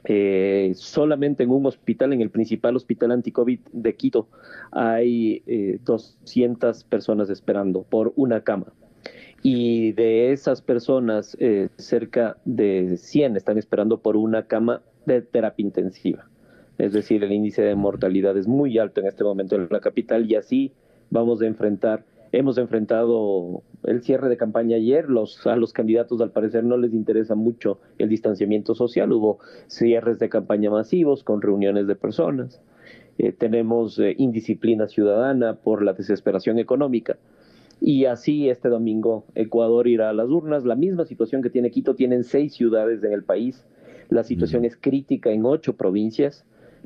Eh, solamente en un hospital, en el principal hospital anti-COVID de Quito, hay 200 eh, personas esperando por una cama. Y de esas personas, cerca de 100 están esperando por una cama de terapia intensiva. Es decir, el índice de mortalidad es muy alto en este momento en la capital y así vamos a enfrentar hemos enfrentado el cierre de campaña ayer. Los, a los candidatos, al parecer, no les interesa mucho el distanciamiento social. Hubo cierres de campaña masivos con reuniones de personas. Eh, tenemos eh, indisciplina ciudadana por la desesperación económica. Y así este domingo Ecuador irá a las urnas. La misma situación que tiene Quito, tienen seis ciudades en el país. La situación es crítica en ocho provincias,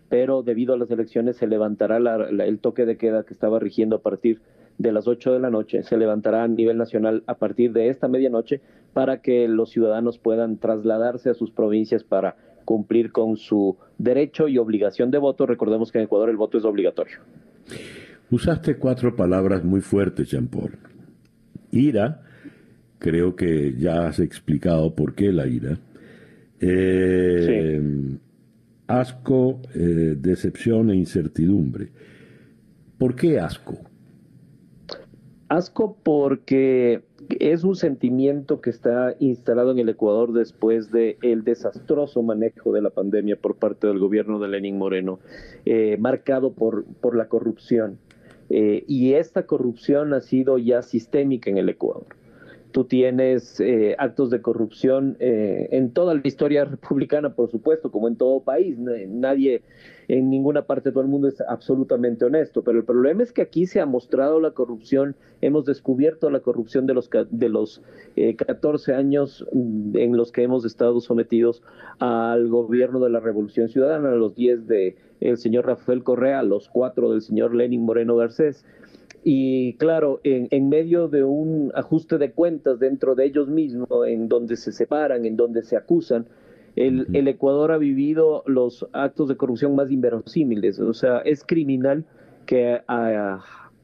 pero debido a las elecciones se levantará el toque de queda que estaba rigiendo a partir de las 8 de la noche se levantará a nivel nacional a partir de esta medianoche para que los ciudadanos puedan trasladarse a sus provincias para cumplir con su derecho y obligación de voto. Recordemos que en Ecuador el voto es obligatorio. Usaste cuatro palabras muy fuertes, Jean Paul. Ira, creo que ya has explicado por qué la ira. Eh, asco, eh, decepción e incertidumbre. ¿Por qué asco? Asco porque es un sentimiento que está instalado en el Ecuador después del el desastroso manejo de la pandemia por parte del gobierno de Lenín Moreno, eh, marcado por, por la corrupción. Eh, y esta corrupción ha sido ya sistémica en el Ecuador. Tú tienes eh, actos de corrupción en toda la historia republicana, por supuesto, como en todo país. Nadie en ninguna parte todo el mundo es absolutamente honesto, pero el problema es que aquí se ha mostrado la corrupción, hemos descubierto la corrupción de los, de los 14 eh, años mm, en los que hemos estado sometidos al gobierno de la Revolución Ciudadana, los 10 de el señor Rafael Correa, los 4 del señor Lenin Moreno Garcés. Y claro, en, en, medio de un ajuste de cuentas dentro de ellos mismos, en donde se separan, en donde se acusan, el, Ecuador ha vivido los actos de corrupción más inverosímiles. O sea, es criminal que a,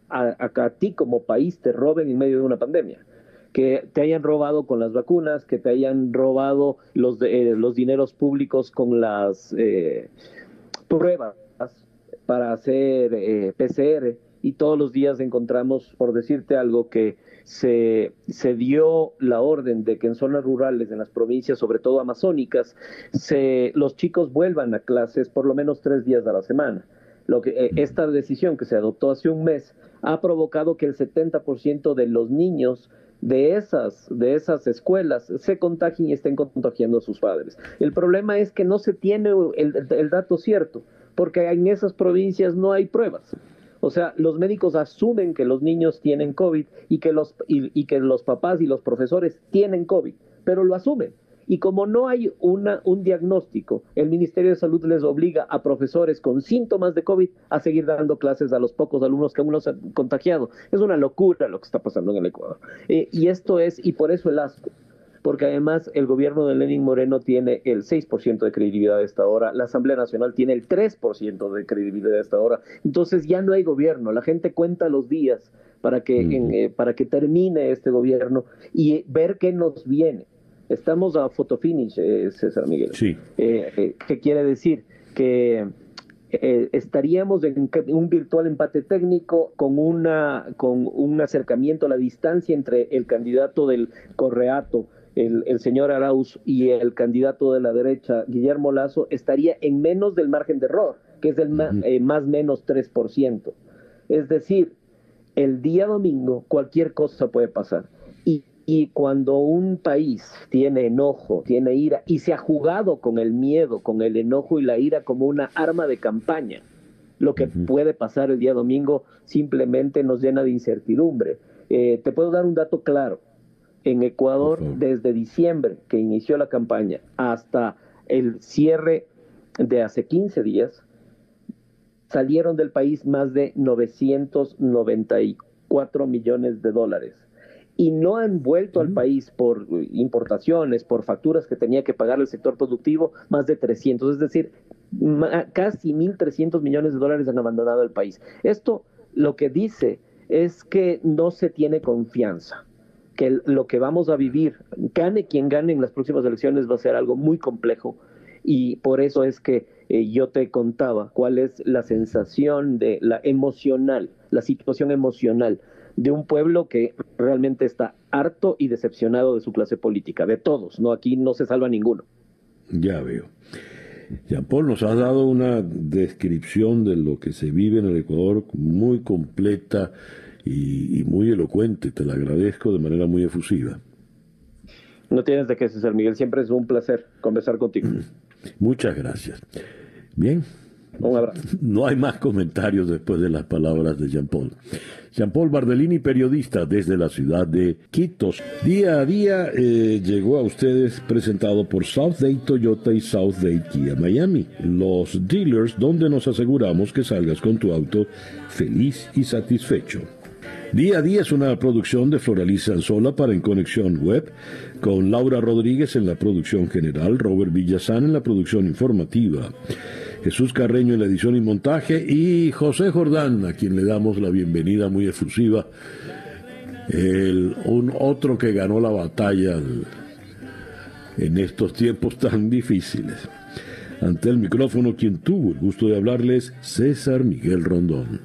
a, ti como país te roben en medio de una pandemia que te hayan robado con las vacunas, que te hayan robado los, eh, los dineros públicos con las eh, pruebas para hacer eh, PCR y todos los días encontramos, por decirte algo, que se, se dio la orden de que en zonas rurales, en las provincias, sobre todo amazónicas, se, los chicos vuelvan a clases por lo menos tres días a la semana. Lo que, eh, esta decisión que se adoptó hace un mes ha provocado que el 70% de los niños de esas, de esas escuelas se contagien y estén contagiando a sus padres. El problema es que no se tiene el, el dato cierto, porque en esas provincias no hay pruebas. O sea, los médicos asumen que los niños tienen COVID y que los, y, que los papás y los profesores tienen COVID, pero lo asumen. Y como no hay una, un diagnóstico, el Ministerio de Salud les obliga a profesores con síntomas de COVID a seguir dando clases a los pocos alumnos que aún no se han contagiado. Es una locura lo que está pasando en el Ecuador. Eh, y esto es, y por eso el asco porque además el gobierno de Lenin Moreno tiene el 6% de credibilidad a esta hora, la Asamblea Nacional tiene el 3% de credibilidad a esta hora, entonces ya no hay gobierno, la gente cuenta los días para que, eh, para que termine este gobierno y ver qué nos viene. Estamos a fotofinish, eh, César Miguel. Sí. Eh, ¿Qué quiere decir? Que estaríamos en un virtual empate técnico con una con un acercamiento a la distancia entre el candidato del Correato el, señor Arauz y el candidato de la derecha, Guillermo Lazo, estaría en menos del margen de error, que es el eh, más menos 3%. Es decir, el día domingo cualquier cosa puede pasar. Y, y, cuando un país tiene enojo, tiene ira, y se ha jugado con el miedo, con el enojo y la ira como una arma de campaña, lo que puede pasar el día domingo simplemente nos llena de incertidumbre. Eh, te puedo dar un dato claro en Ecuador desde diciembre que inició la campaña hasta el cierre de hace 15 días, salieron del país más de 994 millones de dólares. Y no han vuelto al país por importaciones, por facturas que tenía que pagar el sector productivo, más de 300, es decir, casi 1.300 millones de dólares han abandonado el país. Esto lo que dice es que no se tiene confianza que lo que vamos a vivir, gane quien gane en las próximas elecciones, va a ser algo muy complejo y por eso es que eh, yo te contaba cuál es la sensación de la emocional, la situación emocional de un pueblo que realmente está harto y decepcionado de su clase política, de todos, no aquí no se salva ninguno. Ya veo. Jean Paul nos ha dado una descripción de lo que se vive en el Ecuador muy completa y, muy elocuente. Te lo agradezco de manera muy efusiva. No tienes de qué, César Miguel. Siempre es un placer conversar contigo. Muchas gracias. Bien. Un abrazo. No hay más comentarios después de las palabras de Jean-Paul. Jean-Paul Bardellini, periodista desde la ciudad de Quitos. Día a día eh, llegó a ustedes presentado por South Day Toyota y South Day Kia Miami, los dealers donde nos aseguramos que salgas con tu auto feliz y satisfecho. Día a día es una producción de Floraliza Anzola para En Conexión Web, con Laura Rodríguez en la producción general, Robert Villazán en la producción informativa, Jesús Carreño en la edición y montaje y José Jordán, a quien le damos la bienvenida muy efusiva, el, un otro que ganó la batalla en estos tiempos tan difíciles. Ante el micrófono, quien tuvo el gusto de hablarles, César Miguel Rondón.